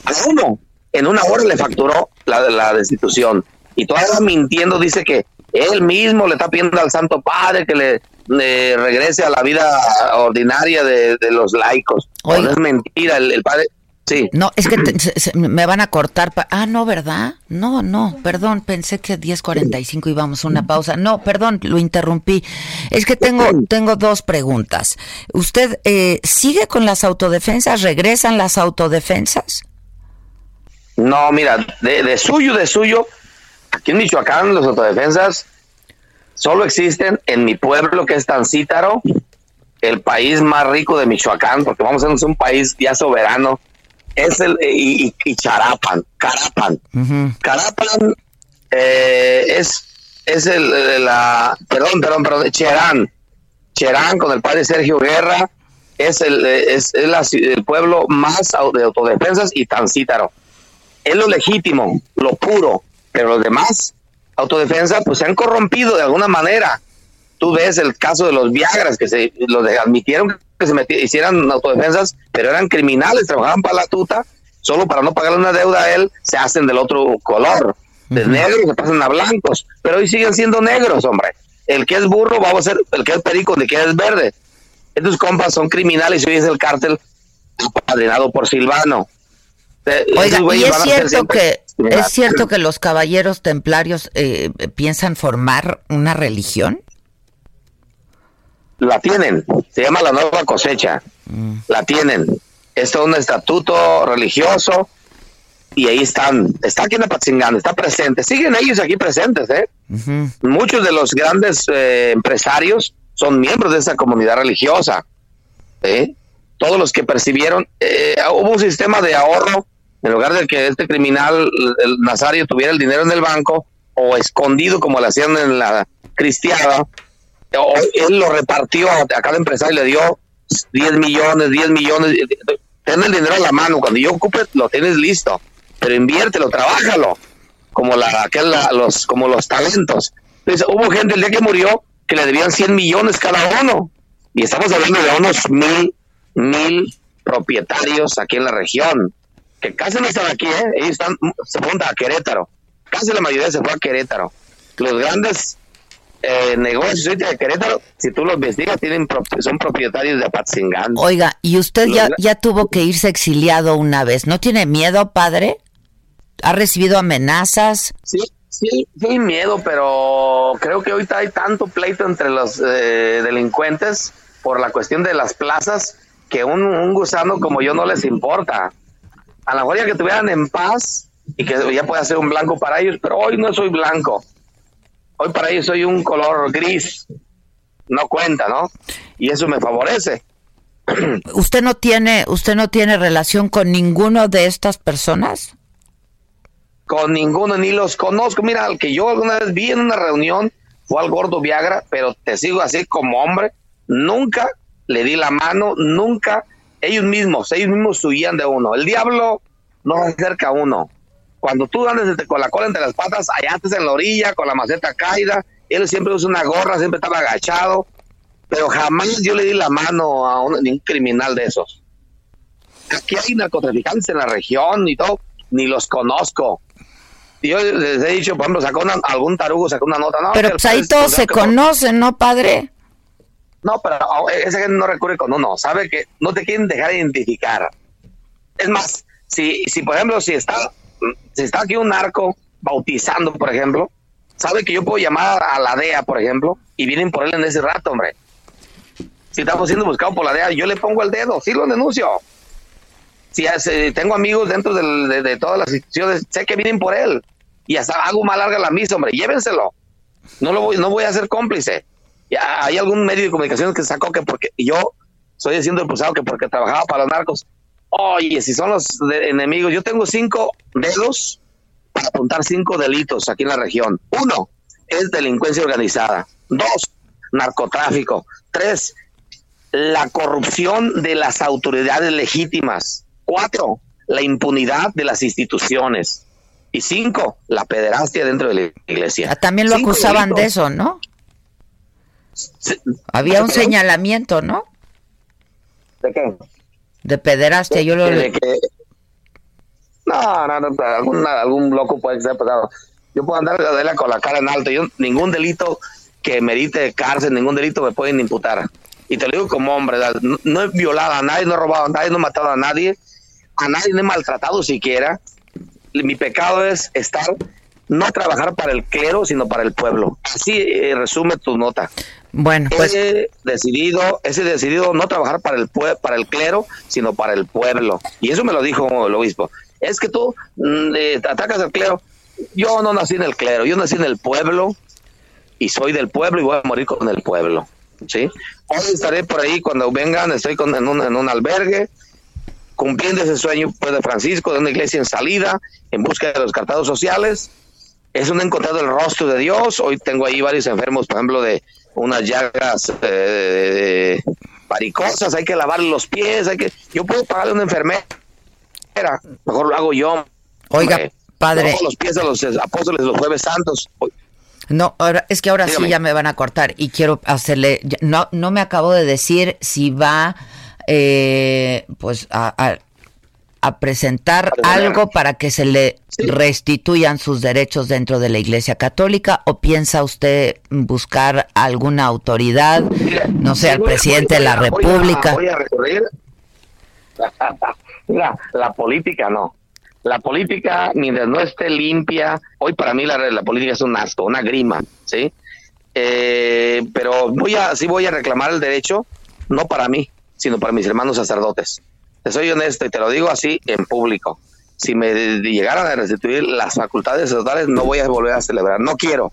A uno, en una hora le facturó la, la destitución. Y todavía mintiendo dice que él mismo le está pidiendo al Santo Padre que le, le regrese a la vida ordinaria de, de los laicos. No es mentira, el, el padre Sí. No, es que te- se- se- me van a cortar. ah, no, ¿verdad? No, no, perdón, pensé que 10.45 íbamos a una pausa. No, perdón, lo interrumpí. Es que tengo, tengo dos preguntas. ¿Usted eh, sigue con las autodefensas? ¿Regresan las autodefensas? No, mira, de, de suyo, de suyo, aquí en Michoacán los autodefensas solo existen en mi pueblo que es Tancítaro, el país más rico de Michoacán, porque vamos a ser un país ya soberano, es el, y, y- Charapan, Carapan. Carapan eh, es, es el, de la, perdón, perdón, perdón, Cherán, Cherán con el padre Sergio Guerra, es el, eh, es, es la el pueblo más de autodefensas y Tancítaro. Es lo legítimo, lo puro, pero los demás, autodefensa, pues se han corrompido de alguna manera. Tú ves el caso de los Viagras, que se los admitieron que se meti- hicieran autodefensas, pero eran criminales, trabajaban para la tuta, solo para no pagarle una deuda a él, se hacen del otro color. De negros se pasan a blancos, pero hoy siguen siendo negros, hombre. El que es burro va a ser el que es perico, el que es verde. Estos compas son criminales y hoy es el cártel apadrinado por Silvano. Eh, Oiga, ¿y es cierto que criminales. es cierto que los caballeros templarios eh, piensan formar una religión? La tienen, se llama la nueva cosecha, la tienen. Esto es un estatuto religioso y ahí están, está aquí en Apatzingán, está presente, siguen ellos aquí presentes, ¿eh? Muchos de los grandes eh, empresarios son miembros de esa comunidad religiosa, ¿eh? Todos los que percibieron, eh, hubo un sistema de ahorro, en lugar de que este criminal, el nazario, tuviera el dinero en el banco o escondido como lo hacían en la cristiana, o él lo repartió a, cada empresario, le dio 10 millones, 10 millones. Ten el dinero a la mano, cuando yo ocupe lo tienes listo, pero inviértelo, trabájalo, como la, aquel, la- los, como los talentos. Entonces, hubo gente el día que murió que le debían 100 millones cada uno, y estamos hablando de unos mil, mil propietarios aquí en la región, que casi no están aquí, ¿eh? ellos están, se fueron a Querétaro, casi la mayoría se fue a Querétaro. Los grandes eh, negocios de Querétaro, si tú los investigas, tienen son propietarios de Apatzingán. Oiga, y usted ya, ya tuvo que irse exiliado una vez. ¿No tiene miedo, padre? ¿Ha recibido amenazas? Sí, sí, sí miedo, pero creo que ahorita hay tanto pleito entre los eh, delincuentes por la cuestión de las plazas que un, un gusano como yo no les importa. A la mejor ya que estuvieran en paz y que ya pueda ser un blanco para ellos, pero hoy no soy blanco. Hoy para ellos soy un color gris. No cuenta, ¿no? Y eso me favorece. (clears throat) ¿Usted no tiene, usted no tiene relación con ninguno de estas personas? con ninguno ni los conozco. Mira, al que yo alguna vez vi en una reunión fue al gordo Viagra, pero te sigo así como hombre. Nunca le di la mano, nunca. Ellos mismos, ellos mismos huían de uno. El diablo no se acerca a uno. Cuando tú andas entre- con la cola entre las patas, allá antes en la orilla, con la maceta caída, él siempre usa una gorra, siempre estaba agachado, pero jamás yo le di la mano a un, ningún criminal de esos. Aquí hay narcotraficantes en la región y todo, ni los conozco. Yo les he dicho, por ejemplo, sacó una- algún tarugo, sacó una nota. No, Pero pues ahí todos se conocen, ¿no, padre? No, pero oh, esa gente no recurre con uno, sabe que no te quieren dejar identificar. Es más, si, si por ejemplo, si está, si está aquí un narco bautizando, por ejemplo, sabe que yo puedo llamar a la DEA, por ejemplo, y vienen por él en ese rato, hombre. Si estamos siendo buscados por la DEA, yo le pongo el dedo, sí lo denuncio. Si tengo amigos dentro de, todas las instituciones, sé que vienen por él. Y hasta hago más larga la misa, hombre, llévenselo. No lo voy, no voy a ser cómplice. Ya hay algún medio de comunicación que sacó que porque yo soy siendo impulsado que porque trabajaba para los narcos. Oye, si son los de- enemigos, yo tengo cinco dedos para apuntar cinco delitos aquí en la región. Uno es delincuencia organizada. Dos, narcotráfico. Tres, la corrupción de las autoridades legítimas. Cuatro, la impunidad de las instituciones. Y cinco, la pederastia dentro de la iglesia. Ah, También lo Cinco acusaban de eso, ¿no? Había un señalamiento, ¿no? ¿De qué? De pederastia, yo lo... Que... No, no, algún, loco puede ser pesado. Yo puedo andar de con la cara en alto. Yo, ningún delito que merite cárcel, ningún delito me pueden imputar. Y te lo digo como hombre, no, no he violado a nadie, no he robado a nadie, no he matado a nadie, a nadie no he maltratado siquiera. Mi pecado es estar, no trabajar para el clero, sino para el pueblo. Así eh, resume tu nota. Bueno, pues he decidido, he decidido no trabajar para el pue- para el clero, sino para el pueblo. Y eso me lo dijo el obispo. Es que tú mm, eh, atacas al clero. Yo no nací en el clero, yo nací en el pueblo y soy del pueblo y voy a morir con el pueblo. ¿sí? Hoy estaré por ahí cuando vengan, estoy con- en, un, albergue, cumpliendo ese sueño pues, de Francisco, de una iglesia en salida, en busca de los cartados sociales. Es un encontrado el rostro de Dios. Hoy tengo ahí varios enfermos, por ejemplo, de unas llagas eh, varicosas, hay que lavarle los pies, hay que... Yo puedo pagarle a una enfermera, mejor lo hago yo. Oiga, Hombre, padre. los pies de los apóstoles de los jueves santos. No, ahora, es que ahora sí ya me van a cortar y quiero hacerle, no, no me acabo de decir si va, eh, pues, a, a- a presentar algo para que se le restituyan sus derechos dentro de la Iglesia Católica o piensa usted buscar alguna autoridad, no sé, al a- presidente de la a- voy a- República? Voy a recurrir. Mira, (laughs) la política no. La política, mientras no esté limpia, hoy para mí la, la política es un asco, una grima, ¿sí? Eh, pero voy a, sí voy a reclamar el derecho, no para mí, sino para mis hermanos sacerdotes. Te soy honesto y te lo digo así en público. Si me llegaran a restituir las facultades sacerdotales, no voy a volver a celebrar. No quiero.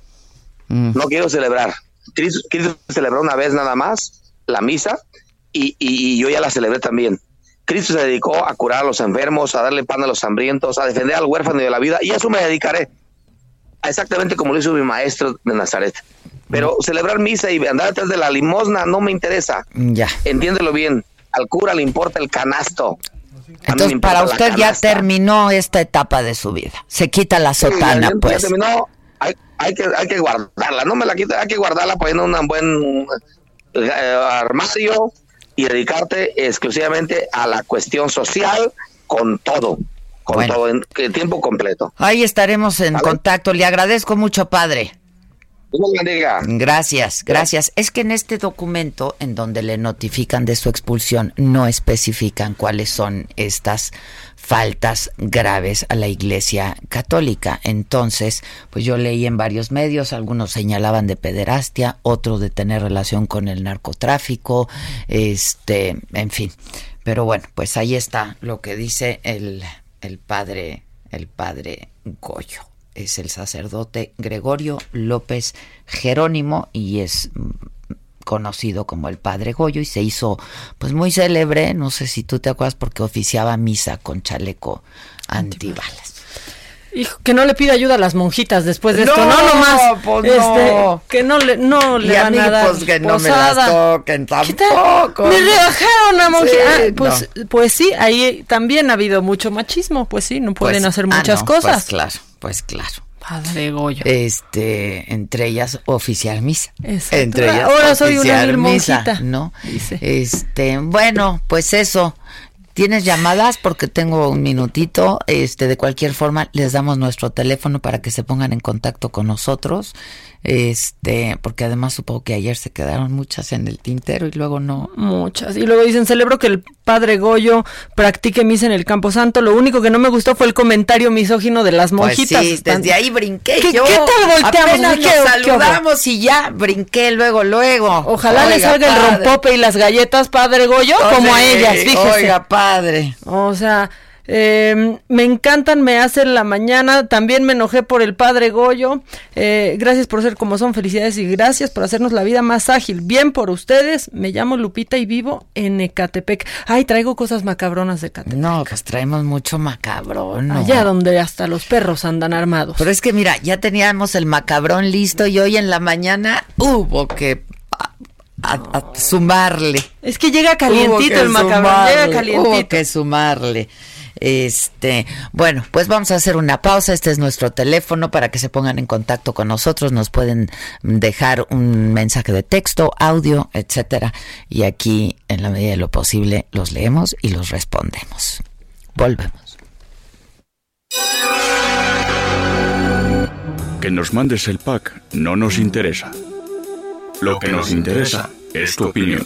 No quiero celebrar. Cristo, Cristo celebró una vez nada más la misa y, y- y yo ya la celebré también. Cristo se dedicó a curar a los enfermos, a darle pan a los hambrientos, a defender al huérfano y de la vida, y a eso me dedicaré. Exactamente como lo hizo mi maestro de Nazaret. Pero celebrar misa y andar detrás de la limosna no me interesa. Ya. Entiéndelo bien. Al cura le importa el canasto. Entonces, para usted ya terminó esta etapa de su vida. Se quita la sotana, pues. terminó. Hay, hay que, hay que guardarla, no me la quita, hay que guardarla poniendo un buen eh, armario y dedicarte exclusivamente a la cuestión social con todo, con Bueno. todo en, en tiempo completo. Ahí estaremos en ¿Vale? contacto. Le agradezco mucho, padre. Gracias, gracias. Es que en este documento, en donde le notifican de su expulsión, no especifican cuáles son estas faltas graves a la Iglesia Católica. Entonces, pues yo leí en varios medios, algunos señalaban de pederastia, otros de tener relación con el narcotráfico, este, en fin. Pero bueno, pues ahí está lo que dice el, el padre, el padre Goyo es el sacerdote Gregorio López Jerónimo y es mm, conocido como el Padre Goyo y se hizo pues muy célebre, no sé si tú te acuerdas porque oficiaba misa con chaleco antibalas. Hijo, que no le pida ayuda a las monjitas después de esto. No, No, nomás. pues este, no. Que no le, no le Y a van mí, a dar pues, que no me posada. las toquen tampoco. Me rebajaron a monjita. Sí, Ah, pues, pues sí, ahí también ha habido mucho machismo. Pues sí, no pueden Pues, hacer ah, muchas no, cosas. Pues claro, pues claro. Padre Goyo. Este, entre ellas oficiar misa. Exacto. Entre ellas Ahora soy una misa, monjita, ¿no? dice. Este, bueno, pues eso. ¿Tienes llamadas? Porque tengo un minutito. Este, de cualquier forma, les damos nuestro teléfono para que se pongan en contacto con nosotros. Este, porque además supongo que ayer se quedaron muchas en el tintero y luego no. Muchas. Y luego dicen, celebro que el padre Goyo practique misa en el Campo Santo. Lo único que no me gustó fue el comentario misógino de las Pues monjitas. sí, Están- desde ahí brinqué ¿Qué- yo. qué tal volteamos? Apenas ¿Qué- nos qué saludamos y ya brinqué luego, luego. Ojalá le Oiga, salga el rompope y las galletas, padre Goyo, como a ellas, fíjese. Oiga, padre. O sea, eh, me encantan, me hacen la mañana. También me enojé por el padre Goyo. Eh, gracias por ser como son, felicidades y gracias por hacernos la vida más ágil. Bien por ustedes. Me llamo Lupita y vivo en Ecatepec. Ay, traigo cosas macabronas de Ecatepec. No, pues traemos mucho macabrón. Allá donde hasta los perros andan armados. Pero es que mira, ya teníamos el macabrón listo y hoy en la mañana hubo que a, a- a sumarle. Es que llega Hubo calientito que el macabrón, sumarle, llega Hubo calientito. que sumarle. Este, bueno, pues vamos a hacer una pausa. Este es nuestro teléfono para que se pongan en contacto con nosotros. Nos pueden dejar un mensaje de texto, audio, etcétera. Y aquí, en la medida de lo posible, los leemos y los respondemos. Volvemos. Que nos mandes el pack no nos interesa. Lo que nos interesa es tu opinión.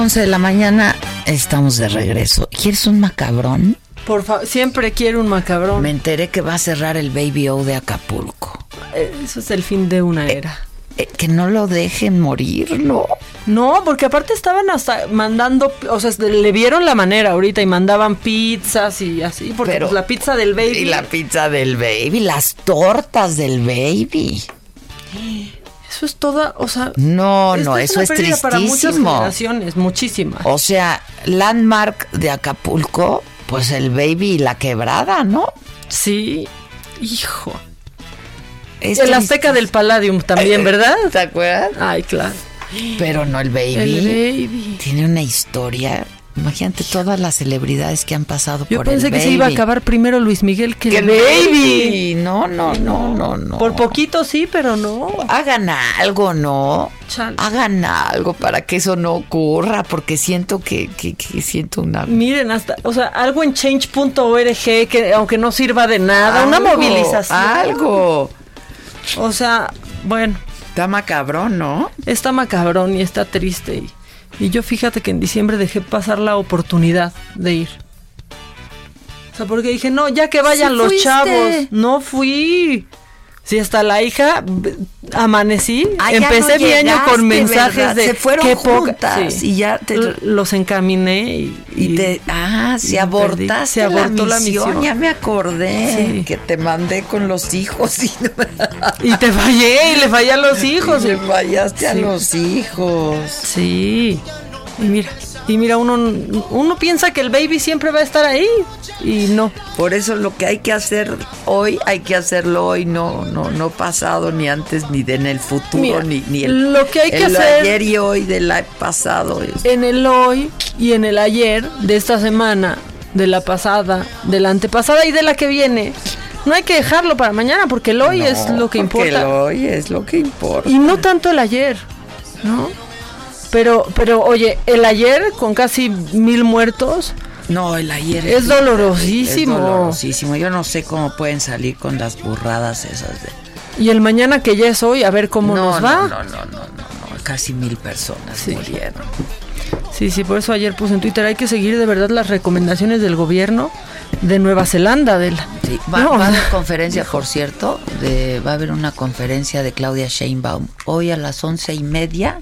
11 de la mañana estamos de regreso. ¿Quieres un macabrón? Por favor, siempre quiero un macabrón. Me enteré que va a cerrar el Baby O de Acapulco. Eh, Eso es el fin de una era. Eh, que no lo dejen morir, ¿no? No, porque aparte estaban hasta mandando, o sea, le vieron la manera ahorita y mandaban pizzas y así, porque Pero- pues, la pizza del baby. Y la pizza del Baby, las tortas del Baby. (gasps) Eso es toda, o sea. No, no, eso una es pérdida para muchas tristísimo. generaciones, muchísimas. O sea, landmark de Acapulco, pues el Baby y la quebrada, ¿no? Sí, hijo. Es el. Azteca del Palladium también, ¿verdad? ¿Te acuerdas? Ay, claro. Pero no el Baby. El Baby. Tiene una historia. Imagínate todas las celebridades que han pasado Yo por pensé el que se iba a acabar primero Luis Miguel que, Que el baby. Baby. No, no, no, no, no. Por poquito sí, pero no. Hagan algo, ¿no? Chale. Hagan algo para que eso no ocurra, porque siento que, que, que siento una... Miren, hasta, o sea, algo en change.org que aunque no sirva de nada, una movilización. Algo. O sea, bueno, Está macabrón, ¿no? está macabrón y está triste. Y, y yo fíjate que en diciembre dejé pasar la oportunidad de ir. O sea, porque dije, no, ya que vayan Sí los fuiste. chavos. No fui. Si hasta la hija amanecí, Ah, empecé no mi año con mensajes ¿verdad? de Se fueron qué juntas sí. y ya te- los encaminé y, Y te, ah, se abortaste. Se abortó la la misión, ya me acordé Sí. que te mandé con los hijos y, (laughs) Y te fallé y le fallé a los hijos. y le fallaste a los hijos. Sí. Y mira, y mira, uno, uno piensa que el baby siempre va a estar ahí y no. Por eso lo que hay que hacer hoy, hay que hacerlo hoy, no, no, no pasado, ni antes, ni de en el futuro, Mira, ni, ni el, lo que hay que el hacer- ayer y hoy del pasado. En el hoy y en el ayer de esta semana, de la pasada, de la antepasada y de la que viene. No hay que dejarlo para mañana porque el hoy es lo que porque importa. el hoy es lo que importa. Y no tanto el ayer, ¿no? Pero, pero oye, el ayer con casi mil muertos, No, el ayer Es dolorosísimo. Es dolorosísimo. Yo no sé cómo pueden salir con las burradas esas de. y el mañana que ya es hoy, a ver cómo no, nos va. No, no, no, no, no, no. Casi mil personas Sí. murieron. Sí, sí, por eso ayer puse en Twitter, hay que seguir de verdad las recomendaciones del gobierno de Nueva Zelanda, de la... Sí, va, No, va a haber conferencia, por cierto, de, va a haber una conferencia de Claudia Sheinbaum hoy a las once y media,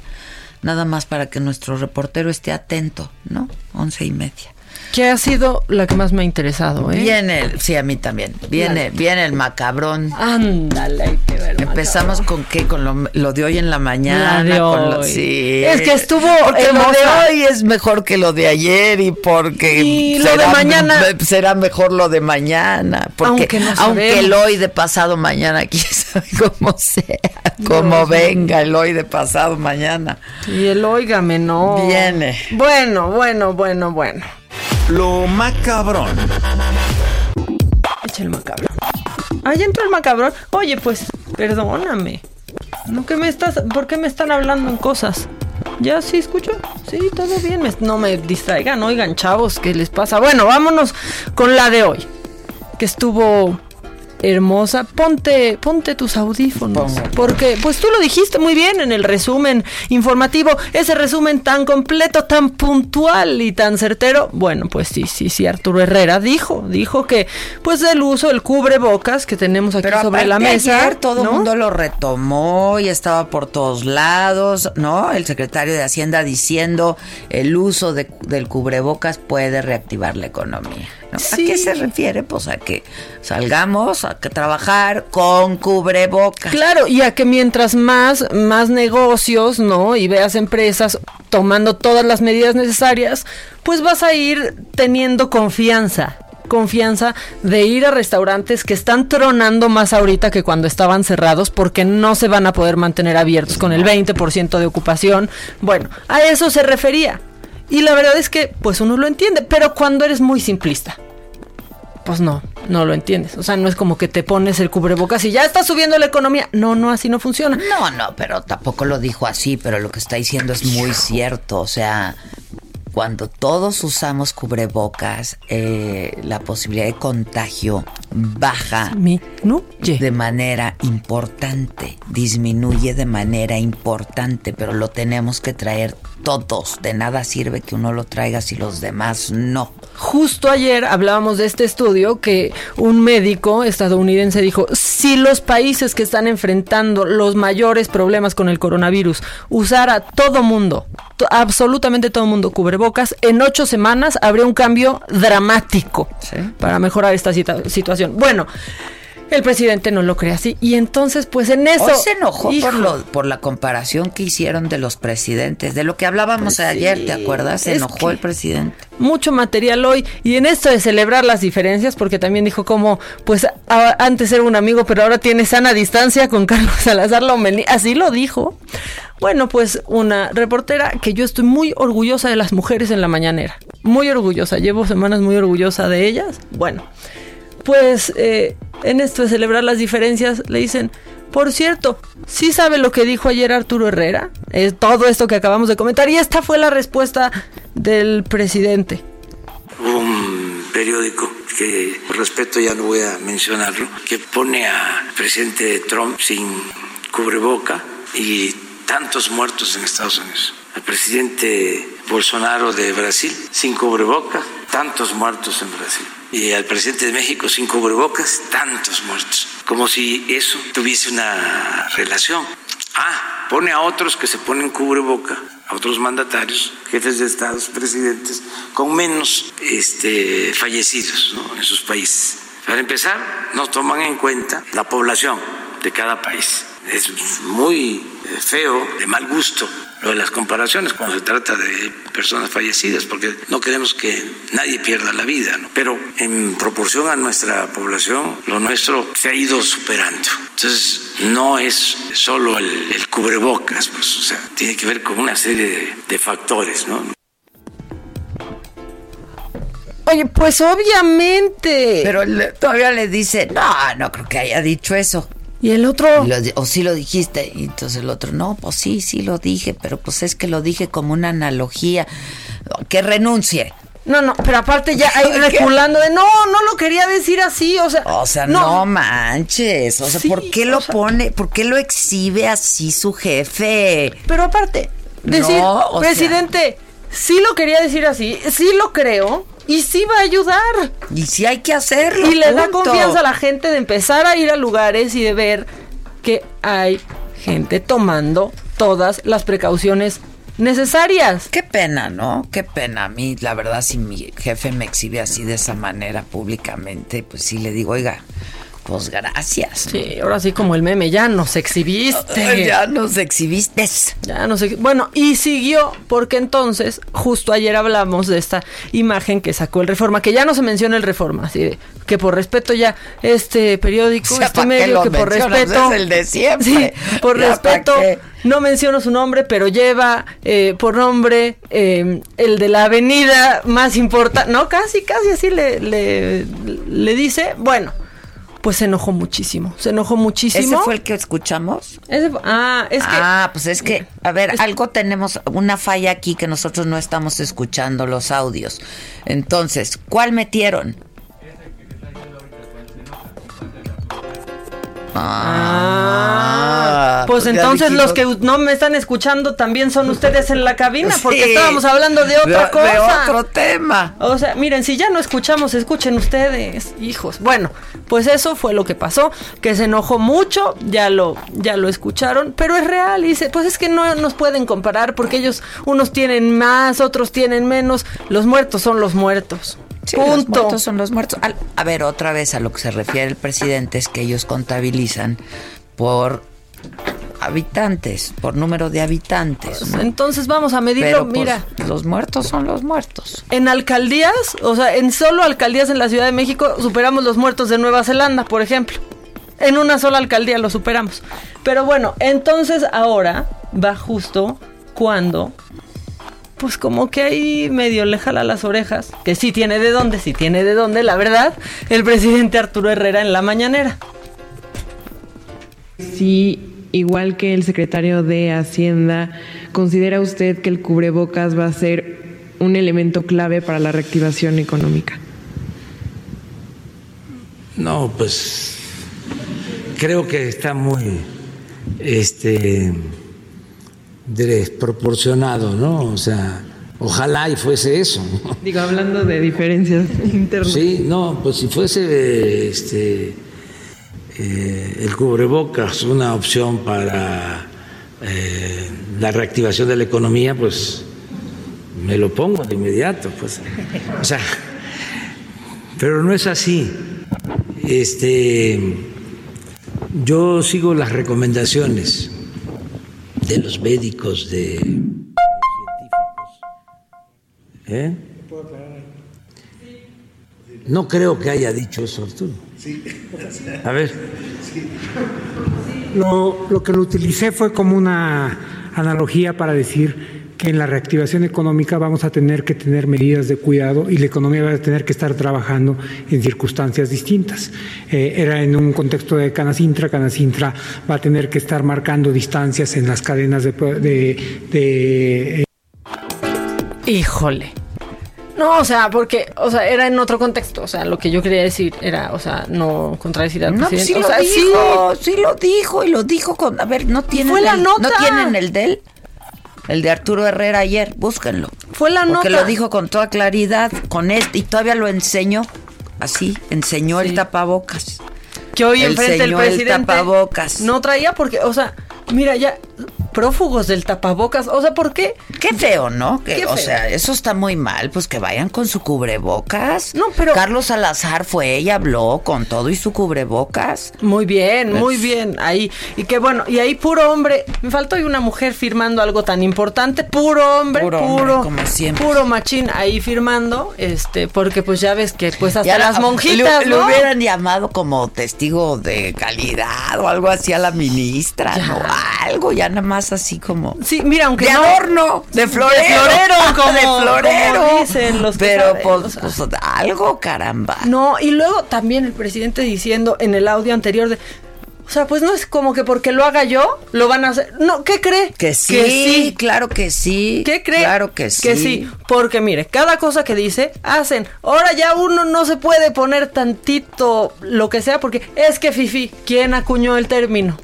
nada más para que nuestro reportero esté atento, ¿no? Once y media. Que ha sido la que más me ha interesado, ¿eh? Viene, el, sí, a mí también. Viene, viene el macabrón. Ándale. Empezamos con qué, con lo, lo de hoy en la mañana. La de con lo- hoy. sí. Es que estuvo Porque lo de hoy es mejor que lo de ayer y porque Y lo de mañana- será mejor lo de mañana. Porque Aunque no aunque el hoy de pasado mañana, (laughs) quién sabe cómo sea, Dios venga el hoy de pasado mañana. Y el óigame, no. Viene. Bueno, bueno, bueno, bueno. Lo macabrón. Echa el macabrón. Ahí entró el macabrón. Oye, pues, perdóname. ¿No que me estás, ¿Por qué me están hablando en cosas? ¿Ya sí escucho? Sí, todo bien. no me distraigan, oigan, chavos, ¿qué les pasa? Bueno, vámonos con la de hoy. Que estuvo hermosa. Ponte, ponte tus audífonos. Porque, pues tú lo dijiste muy bien en el resumen informativo. Ese resumen tan completo, tan puntual y tan certero. Bueno, pues sí, sí, sí, Arturo Herrera dijo, dijo que, pues el uso del cubrebocas que tenemos aquí Pero sobre la mesa. ayer todo el ¿no? mundo lo retomó y estaba por todos lados, ¿no? El secretario de Hacienda diciendo el uso de- del cubrebocas puede reactivar la economía. ¿No? ¿A qué se refiere? Pues a que salgamos a que trabajar con cubrebocas. Claro, y a que mientras más, más negocios, ¿no? Y veas empresas tomando todas las medidas necesarias, pues vas a ir teniendo confianza. Confianza de ir a restaurantes que están tronando más ahorita que cuando estaban cerrados porque no se van a poder mantener abiertos con el 20% de ocupación. Bueno, a eso se refería. Y la verdad es que, pues uno lo entiende, pero cuando eres muy simplista pues no, no lo entiendes. O sea, no es como que te pones el cubrebocas y ya está subiendo la economía. No, no, así no funciona. No, no, pero tampoco lo dijo así, pero lo que está diciendo es muy cierto. O sea, cuando todos usamos cubrebocas, eh, la posibilidad de contagio baja de manera importante, disminuye de manera importante, pero lo tenemos que traer todos. De nada sirve que uno lo traiga si los demás no. Justo ayer hablábamos de este estudio que un médico estadounidense dijo, si los países que están enfrentando los mayores problemas con el coronavirus usara todo mundo, to- absolutamente todo mundo cubrebocas, en ocho semanas habría un cambio dramático para mejorar esta situación. Bueno, el presidente no lo cree así y entonces pues en eso... Hoy se enojó Hijo. por, lo, por la comparación que hicieron de los presidentes, de lo que hablábamos Pues ayer, sí, ¿te acuerdas? Se enojó el presidente. mucho material hoy y en esto de celebrar las diferencias porque también dijo como pues a- antes era un amigo pero ahora tiene sana distancia con Carlos Salazar Lomelí así lo dijo bueno pues una reportera que yo estoy muy orgullosa de las mujeres en la mañanera muy orgullosa llevo semanas muy orgullosa de ellas bueno pues eh, en esto de celebrar las diferencias le dicen por cierto, ¿sí sabe lo que dijo ayer Arturo Herrera? Todo esto que acabamos de comentar y esta fue la respuesta del presidente. Un periódico que, por respeto ya no voy a mencionarlo, que pone al presidente Trump sin cubreboca y tantos muertos en Estados Unidos. Al presidente Bolsonaro de Brasil sin cubrebocas, tantos muertos en Brasil. Y al presidente de México sin cubrebocas, tantos muertos. Como si eso tuviese una relación. Ah, pone a otros que se ponen cubreboca, a otros mandatarios, jefes de estados, presidentes, con menos este, fallecidos ¿no? en sus países. Para empezar, no toman en cuenta la población de cada país. Es muy feo, de mal gusto, lo de las comparaciones cuando se trata de personas fallecidas, porque no queremos que nadie pierda la vida, ¿no? pero en proporción a nuestra población, lo nuestro se ha ido superando. Entonces, no es solo el, el cubrebocas, pues, o sea, tiene que ver con una serie de, de factores, ¿no? Oye, pues obviamente. Pero le- todavía le dice, no, no creo que haya dicho eso. Y el otro. Y lo di- o sí lo dijiste. Y entonces el otro, no, pues sí, sí lo dije, pero pues es que lo dije como una analogía. Que renuncie. No, no, pero aparte ya (laughs) ¿Qué? reculando de no, no lo quería decir así, o sea. O sea, no, manches. O sea, Sí, ¿por qué lo pone, por qué lo exhibe así su jefe? Pero aparte, decir, No, sea- presidente, sí lo quería decir así, sí lo creo y sí va a ayudar. Y sí hay que hacerlo. Y le da confianza a la gente de empezar a ir a lugares y de ver que hay gente tomando todas las precauciones necesarias. Qué pena, ¿no? Qué pena. A mí, la verdad, si mi jefe me exhibe así de esa manera públicamente, pues sí le digo, oiga, pues gracias. Sí, ahora sí como el meme, ya nos (laughs) exhibiste. Ya nos exhibiste. Ya nos Bueno, y siguió porque entonces, justo ayer hablamos de esta imagen que sacó el Reforma, que ya no se menciona el Reforma, así de que por respeto ya este periódico, O sea, este ¿pa' qué medio, lo que por respeto... Es el de siempre. Sí, (laughs) por Ya, ¿pa' respeto... No menciono su nombre, pero lleva eh, por nombre eh, el de la avenida más importante. No, casi, casi así le, le, le dice. Bueno, pues se enojó muchísimo. Se enojó muchísimo. ¿Ese fue el que escuchamos? Ese fue- ah, es que. Ah, pues es que, a ver, algo tenemos, una falla aquí que nosotros no estamos escuchando los audios. Entonces, ¿cuál metieron? Ah, pues entonces los que no me están escuchando también son ustedes en la cabina, (laughs) porque Sí. estábamos hablando de otra De- de cosa. otro tema. O sea, miren, si ya no escuchamos, escuchen ustedes, hijos. Bueno, pues eso fue lo que pasó, que se enojó mucho, ya lo, ya lo escucharon, pero es real, y dice, pues es que no nos pueden comparar porque ellos, unos tienen más, otros tienen menos, los muertos son los muertos. Sí, los Punto. muertos son los muertos. Al- a ver, otra vez a lo que se refiere el presidente es que ellos contabilizan por habitantes, por número de habitantes. ¿no? Entonces vamos a medirlo, Pero, pues, mira. los muertos son los muertos. En alcaldías, o sea, en solo alcaldías en la Ciudad de México superamos los muertos de Nueva Zelanda, por ejemplo. En una sola alcaldía lo superamos. Pero bueno, entonces ahora va justo cuando, pues como que ahí medio le jala las orejas, que sí tiene de dónde, sí tiene de dónde, la verdad, el presidente Arturo Herrera en la mañanera. Si, igual que el secretario de Hacienda, considera usted que el cubrebocas va a ser un elemento clave para la reactivación económica. No, pues creo que está muy este desproporcionado, ¿no? O sea, ojalá y fuese eso. Digo, hablando de diferencias (laughs) internas. Sí, no, pues si fuese este eh, el cubrebocas una opción para eh, la reactivación de la economía, pues me lo pongo de inmediato, pues. O sea, pero no es así. Este, yo sigo las recomendaciones de los médicos, de científicos. ¿Eh? No creo que haya dicho eso, Arturo. A ver. Lo, lo que lo utilicé fue como una analogía para decir que en la reactivación económica vamos a tener que tener medidas de cuidado y la economía va a tener que estar trabajando en circunstancias distintas. Eh, era en un contexto de Canacintra, Canacintra va a tener que estar marcando distancias en las cadenas de... de- de, eh, Híjole. No, o sea, porque, o sea, era en otro contexto. O sea, lo que yo quería decir era, o sea, no contradecir al No, pues presidente. sí o lo dijo, sí. lo dijo y lo dijo con... A ver, ¿no tienen, fue la el, nota. ¿no tienen el de él? El de Arturo Herrera ayer, búsquenlo. Fue la Porque nota. lo dijo con toda claridad, con este, y todavía lo enseñó, así, enseñó el tapabocas. que hoy Él enfrente el presidente tapabocas. no traía porque, o sea, mira ya prófugos del tapabocas, o sea, ¿por qué? Qué feo, ¿no? Que, Qué o sea, eso está muy mal, pues que vayan con su cubrebocas. No, pero- Carlos Salazar fue y habló con todo y su cubrebocas. Muy bien, Pues- muy bien. Ahí, y que bueno, y ahí puro hombre. Me faltó ahí una mujer firmando algo tan importante. Puro hombre, Puro puro, hombre, puro, como siempre. machín ahí firmando. Este, porque pues ya ves que pues hasta Ya las la- monjitas, lo, ¿no? lo hubieran llamado como testigo de calidad o algo así a la ministra, ¿no? Algo, ya nada más así como. Sí, mira, aunque de no- adorno, de florero. De florero, (laughs) como- de florero. como dicen los que Pero saben, pues, o sea. pues, algo, caramba. No, y luego también el presidente diciendo en el audio anterior de. O sea, pues no es como que porque lo haga yo, lo van a hacer. No, ¿qué cree? Que sí, claro que sí. ¿Qué cree? Claro que sí. Que sí, porque mire, cada cosa que dice, hacen. Ahora ya uno no se puede poner tantito lo que sea, porque es que Fifi, ¿quién acuñó el término?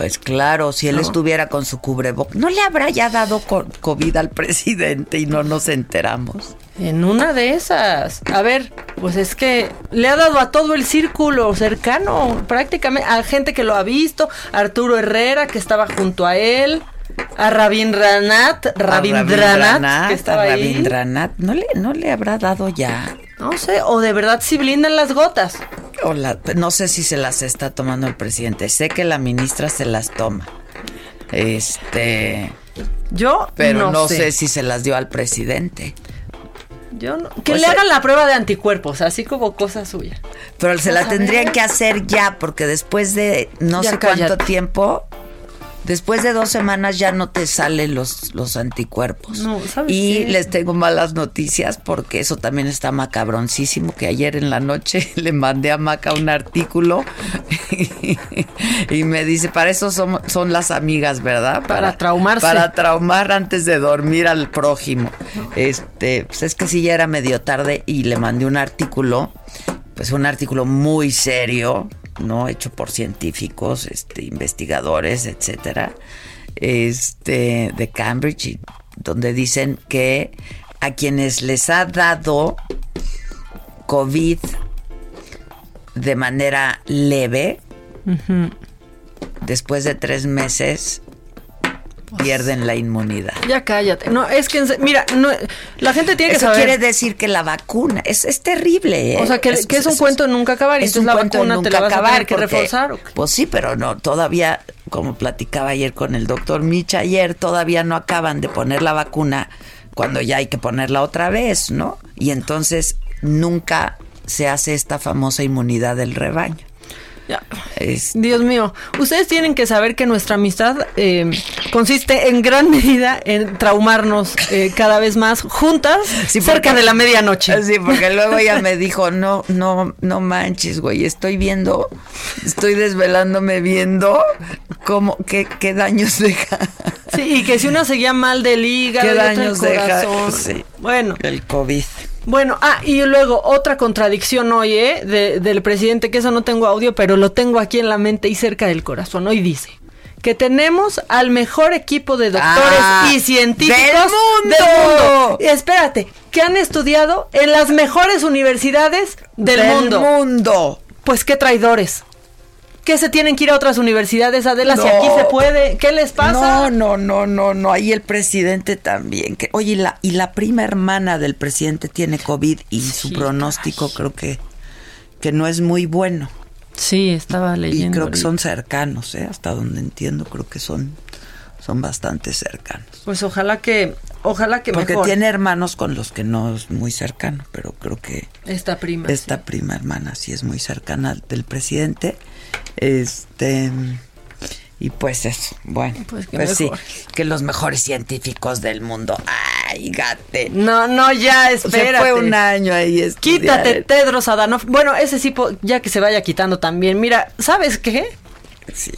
Pues claro, si él No. estuviera con su cubrebocas, ¿no le habrá ya dado co- COVID al presidente y no nos enteramos? En una de esas. A ver, pues es que le ha dado a todo el círculo cercano, prácticamente, a gente que lo ha visto, Arturo Herrera, que estaba junto a él. A Rabindranath, Rabindranath, que estaba a ahí. Rabindranath. ¿No le, ¿No le habrá dado ya? No sé, o de verdad si blindan las gotas. O la- no sé si se las está tomando el presidente. Sé que la ministra se las toma. Este. Yo Pero no, no sé. sé. si se las dio al presidente. Yo no- que Pues, le hagan la prueba de anticuerpos, así como cosa suya. Pero se la tendrían que hacer ya, porque después de no Ya sé cuánto tiempo, después de dos semanas ya no te salen los, los anticuerpos. No, ¿sabes y qué? les tengo malas noticias porque eso también está macabroncísimo, que ayer en la noche (laughs) le mandé a Maca un artículo (laughs) y me dice, para eso son, son las amigas, ¿verdad? Para traumarse. Para traumar antes de dormir al prójimo. Este, pues es que sí ya era medio tarde y le mandé un artículo, pues un artículo muy serio, ¿no? Hecho por científicos, este, investigadores, etcétera, este, de Cambridge, donde dicen que a quienes les ha dado COVID de manera leve, después de tres meses, pierden la inmunidad. Ya cállate. No, es que, mira, no, la gente tiene que Eso saber. quiere decir que la vacuna es, es terrible. ¿eh? O sea, que, que es un cuento nunca acabar y es un la cuento vacuna te nunca la vas a acabar tener que porque, reforzar. Pues sí, pero no, todavía, como platicaba ayer con el doctor Micha ayer, todavía no acaban de poner la vacuna cuando ya hay que ponerla otra vez, ¿no? Y entonces nunca se hace esta famosa inmunidad del rebaño. Es- Dios mío, ustedes tienen que saber que nuestra amistad eh, consiste en gran medida en traumarnos eh, cada vez más juntas Sí, cerca de la medianoche. Sí, porque (laughs) luego ella me dijo, no, no, no manches, güey, estoy viendo, estoy desvelándome viendo cómo, qué, qué daños deja. Sí, y que si una seguía mal del hígado, ¿Qué y daños deja? corazón. Sí. Bueno, El COVID. Bueno, ah, y luego otra contradicción hoy, ¿eh? de- del presidente, que eso no tengo audio, pero lo tengo aquí en la mente y cerca del corazón. Hoy dice que tenemos al mejor equipo de doctores Ah, y científicos ¡del mundo! mundo. Y espérate, que han estudiado en las mejores universidades del, mundo. mundo. Pues qué traidores. Que se tienen que ir a otras universidades, Adela, si No. aquí se puede. ¿Qué les pasa? No, no, no, no, no. Ahí el presidente también. Que, oye, y la, y la prima hermana del presidente tiene COVID y su pronóstico creo que, que no es muy bueno. Sí, estaba Y leyendo. creo que son cercanos, ¿eh? Hasta donde entiendo, creo que son, son bastante cercanos. Pues ojalá que, ojalá que Porque mejor. tiene hermanos con los que no es muy cercano, pero creo que esta prima. esta prima hermana sí es muy cercana al- del presidente. Este y pues eso, bueno, Pues pues, que sí, mejor. que los mejores científicos del mundo. Ay, gate. No, no, ya, Se espérate. fue un año ahí. estudiar. Quítate, Tedros Adhanom. Bueno, ese sí, po- ya que se vaya quitando también. Mira, ¿sabes qué?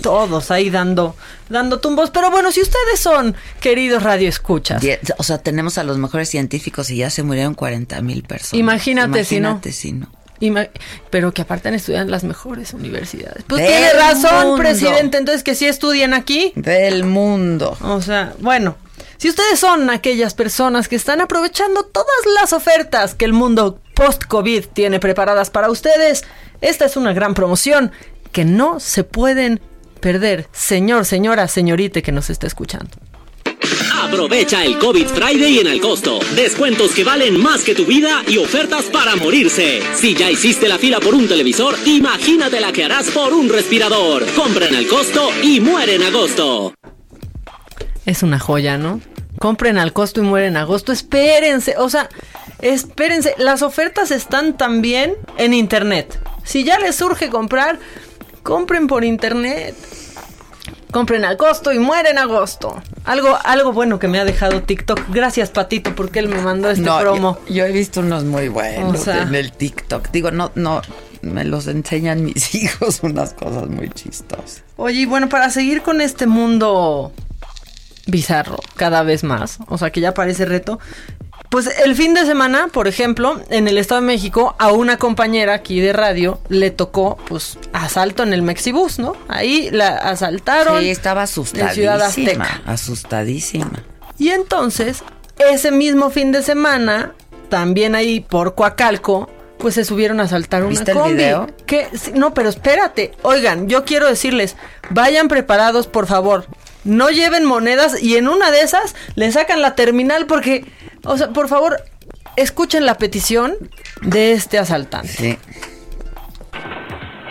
Todos ahí dando, dando tumbos. Pero bueno, si ustedes son queridos radioescuchas, Die- O sea, tenemos a los mejores científicos y ya se murieron 40 mil personas. Imagínate si no. Imagínate si no. Pero que aparte han estudiado en las mejores universidades. Pues tiene razón, mundo. presidente. Entonces que sí estudien aquí. Del mundo. O sea, bueno, si ustedes son aquellas personas que están aprovechando todas las ofertas que el mundo post-COVID tiene preparadas para ustedes, esta es una gran promoción que no se pueden perder, señor, señora, señorita que nos está escuchando. Aprovecha el COVID Friday en Alcosto. Descuentos que valen más que tu vida y ofertas para morirse. Si ya hiciste la fila por un televisor, imagínate la que harás por un respirador. Compra en Alcosto y muere en agosto. Es una joya, ¿no? Compren al costo y mueren en agosto. Espérense, o sea, espérense. Las ofertas están también en internet. Si ya les surge comprar, compren por internet. Compren al costo y mueren en agosto. Algo, algo bueno que me ha dejado TikTok. Gracias, Patito, porque él me mandó este No, promo. Yo, yo he visto unos muy buenos O sea. en el TikTok. Digo, no, no, me los enseñan (laughs) mis hijos unas cosas muy chistosas. Oye, y bueno, para seguir con este mundo bizarro cada vez más, o sea que ya parece reto, pues el fin de semana, por ejemplo, en el Estado de México, a una compañera aquí de radio le tocó, pues, asalto en el Mexibus, ¿no? Ahí la asaltaron. Sí, estaba en Ciudad asustadísima. Azteca. Asustadísima. Y entonces, ese mismo fin de semana, también ahí por Coacalco, pues se subieron a asaltar una ¿Viste el combi. video? Que, no, pero espérate. Oigan, yo quiero decirles, vayan preparados, por favor. no lleven monedas y en una de esas le sacan la terminal porque, o sea, por favor, escuchen la petición de este asaltante.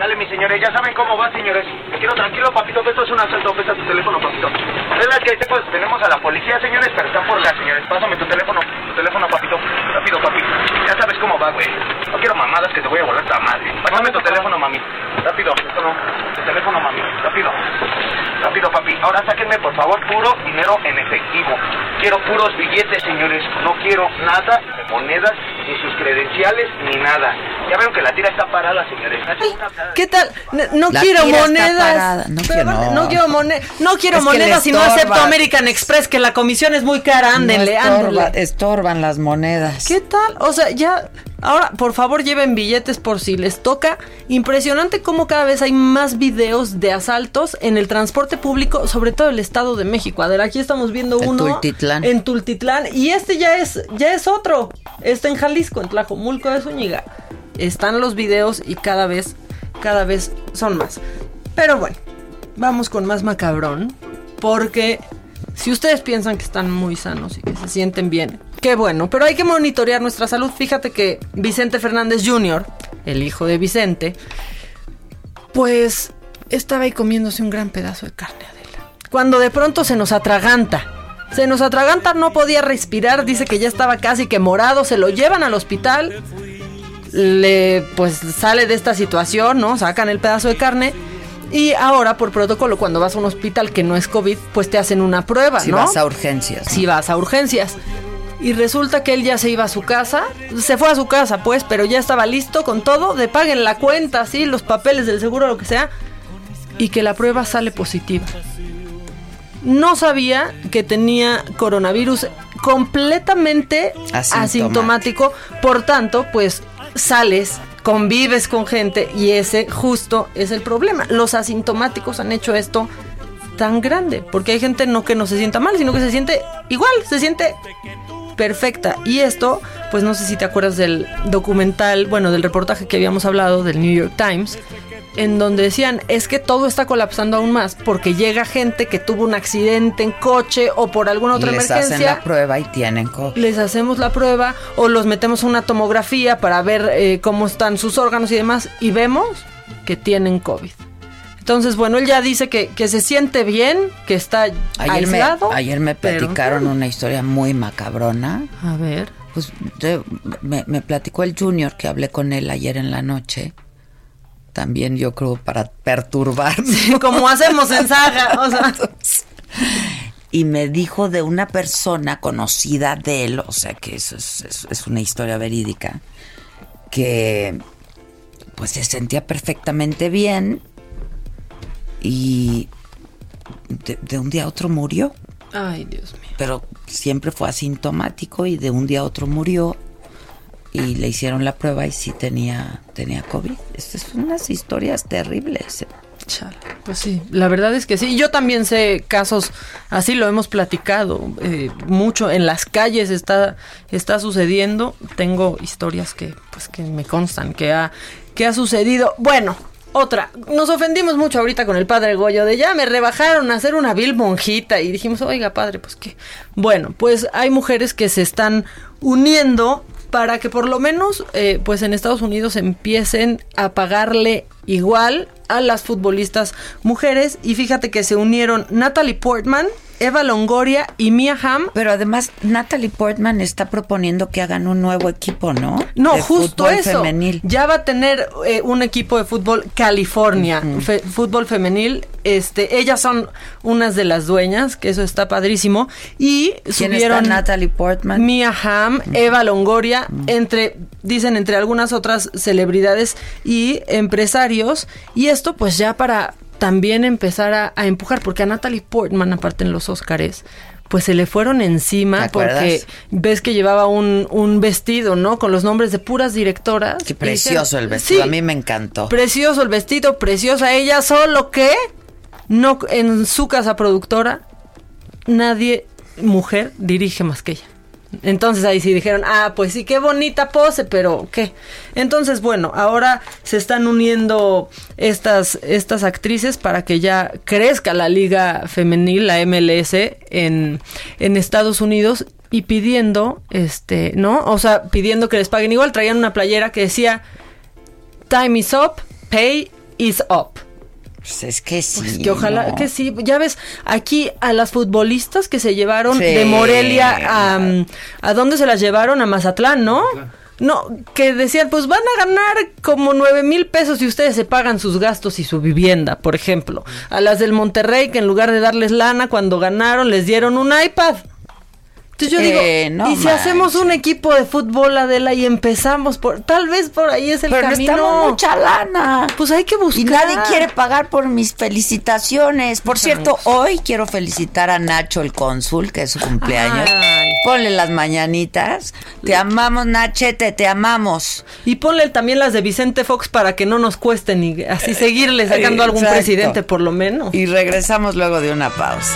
Dale, mis señores, ya saben cómo va, señores. Me quiero tranquilo, papito, que esto es un asalto. Pesa tu teléfono, papito. Es verdad que pues, tenemos a la policía, señores, pero están por acá, señores. Pásame tu teléfono, tu teléfono, papito. Rápido, papi. Ya sabes cómo va, güey. No quiero mamadas que te voy a volar la madre. Pásame tu teléfono, mami. Rápido, esto no. Tu teléfono, mami. Rápido. Rápido, papi. Ahora sáquenme, por favor, puro dinero en efectivo. Quiero puros billetes, señores. No quiero nada de monedas, ni sus credenciales, ni nada. Ya veo que la tira está parada, señores. ¿Qué tal? No, quiero monedas. No quiero- no. no. quiero, monedas y no acepto American Express, que la comisión es muy cara. Ándenle, No estorba- estorban las monedas. ¿Qué tal? O sea, ya. Ahora, por favor, lleven billetes por si les toca. Impresionante cómo cada vez hay más videos de asaltos en el transporte público, sobre todo el Estado de México. A ver, aquí estamos viendo En uno. Tultitlán. En Tultitlán. Y este ya es, ya es otro. Está en Jalisco, en Tlajomulco de Zúñiga. Están los videos y cada vez, cada vez son más. Pero bueno, vamos con más macabrón. Porque si ustedes piensan que están muy sanos y que se sienten bien, qué bueno. Pero hay que monitorear nuestra salud. Fíjate que Vicente Fernández Jr., el hijo de Vicente, pues estaba ahí comiéndose un gran pedazo de carne, Adela. Cuando de pronto se nos atraganta. Se nos atraganta, no podía respirar, dice que ya estaba casi que morado, se lo llevan al hospital, le pues sale de esta situación, ¿no? Sacan el pedazo de carne y ahora por protocolo cuando vas a un hospital que no es COVID, pues te hacen una prueba, Si ¿no? vas a urgencias. Si vas a urgencias. Y resulta que él ya se iba a su casa, se fue a su casa pues, pero ya estaba listo con todo, de paguen la cuenta, sí, los papeles del seguro, lo que sea, y que la prueba sale positiva. No sabía que tenía coronavirus completamente Asintomático. asintomático, por tanto, pues sales, convives con gente y ese justo es el problema. Los asintomáticos han hecho esto tan grande, porque hay gente no que no se sienta mal, sino que se siente igual, se siente perfecta. Y esto, pues no sé si te acuerdas del documental, bueno, del reportaje que habíamos hablado del New York Times, en donde decían, es que todo está colapsando aún más porque llega gente que tuvo un accidente en coche o por alguna otra y les emergencia hacen la prueba y tienen COVID. les hacemos la prueba o los metemos a una tomografía para ver eh, cómo están sus órganos y demás y vemos que tienen COVID. Entonces, bueno, él ya dice que, que se siente bien, que está Ayer me, aislado. ayer me pero- platicaron una historia muy macabrona. A ver. Pues de- me, me platicó el Junior que hablé con él ayer en la noche. También yo creo para perturbarme. como hacemos en Saga, o sea. y me dijo de una persona conocida de él, o sea que eso es, es- es una historia verídica, que pues se sentía perfectamente bien y de, de un día a otro murió, Ay, Dios mío. pero siempre fue asintomático y de un día a otro murió y le hicieron la prueba y sí tenía, tenía COVID. Estas son unas historias terribles. Pues sí, la verdad es que sí. Yo también sé casos, así lo hemos platicado, eh, mucho en las calles está, está sucediendo. Tengo historias que, pues, que me constan que ha, que ha sucedido. Bueno, otra. Nos ofendimos mucho ahorita con el padre Goyo de ya me rebajaron a hacer una vil monjita y dijimos, oiga padre, pues qué. Bueno, pues hay mujeres que se están uniendo para que por lo menos eh, pues en Estados Unidos empiecen a pagarle igual a las futbolistas mujeres. Y fíjate que se unieron Natalie Portman, Eva Longoria y Mia Hamm. Pero además Natalie Portman está proponiendo que hagan un nuevo equipo, ¿no? No, De justo eso. femenil. Ya va a tener eh, un equipo de fútbol California, fe- fútbol femenil. Este, ellas son unas de las dueñas, que eso está padrísimo. Y ¿Quién subieron está? Natalie Portman. Mia Hamm, Eva Longoria, entre, dicen entre algunas otras celebridades y empresarios. Y esto pues ya para también empezar a, a empujar, porque a Natalie Portman, aparte en los Óscares, pues se le fueron encima porque ves que llevaba un, un vestido, ¿no? Con los nombres de puras directoras. Qué precioso el vestido, "Sí, a mí me encantó. Precioso el vestido, preciosa ella, solo que no en su casa productora nadie, mujer, dirige más que ella. Entonces ahí sí dijeron, ah, pues sí, qué bonita pose, pero ¿qué? Entonces, bueno, ahora se están uniendo estas, estas actrices para que ya crezca la liga femenil, la MLS, en, en Estados Unidos y pidiendo, este, ¿no? O sea, pidiendo que les paguen igual. Traían una playera que decía, time is up, pay is up. Pues es que sí. Pues que ojalá ¿no? que sí. Ya ves, aquí a las futbolistas que se llevaron Sí. de Morelia a... ¿A dónde se las llevaron? A Mazatlán, ¿no? No, que decían, pues van a ganar como nueve mil pesos si ustedes se pagan sus gastos y su vivienda, por ejemplo. A las del Monterrey, que en lugar de darles lana, cuando ganaron, les dieron un iPad. Entonces yo Eh, digo, no y si hacemos un equipo de fútbol, Adela, y empezamos por, tal vez por ahí es el Pero camino. necesitamos mucha lana. Pues hay que buscar. Y nadie quiere pagar por mis felicitaciones. Por cierto, hoy quiero felicitar a Nacho el cónsul, que es su cumpleaños. Ay. Ponle las mañanitas. Te amamos, Nachete, te amamos. Y ponle también las de Vicente Fox para que no nos cuesten y así seguirle sacando a algún Exacto. presidente por lo menos. Y regresamos luego de una pausa.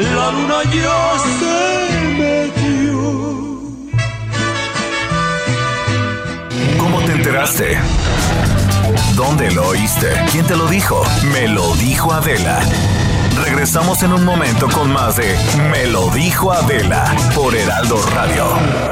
la luna ya se metió. ¿Cómo te enteraste? ¿Dónde lo oíste? ¿Quién te lo dijo? Me lo dijo Adela. Regresamos en un momento con más de Me lo dijo Adela por Heraldo Radio.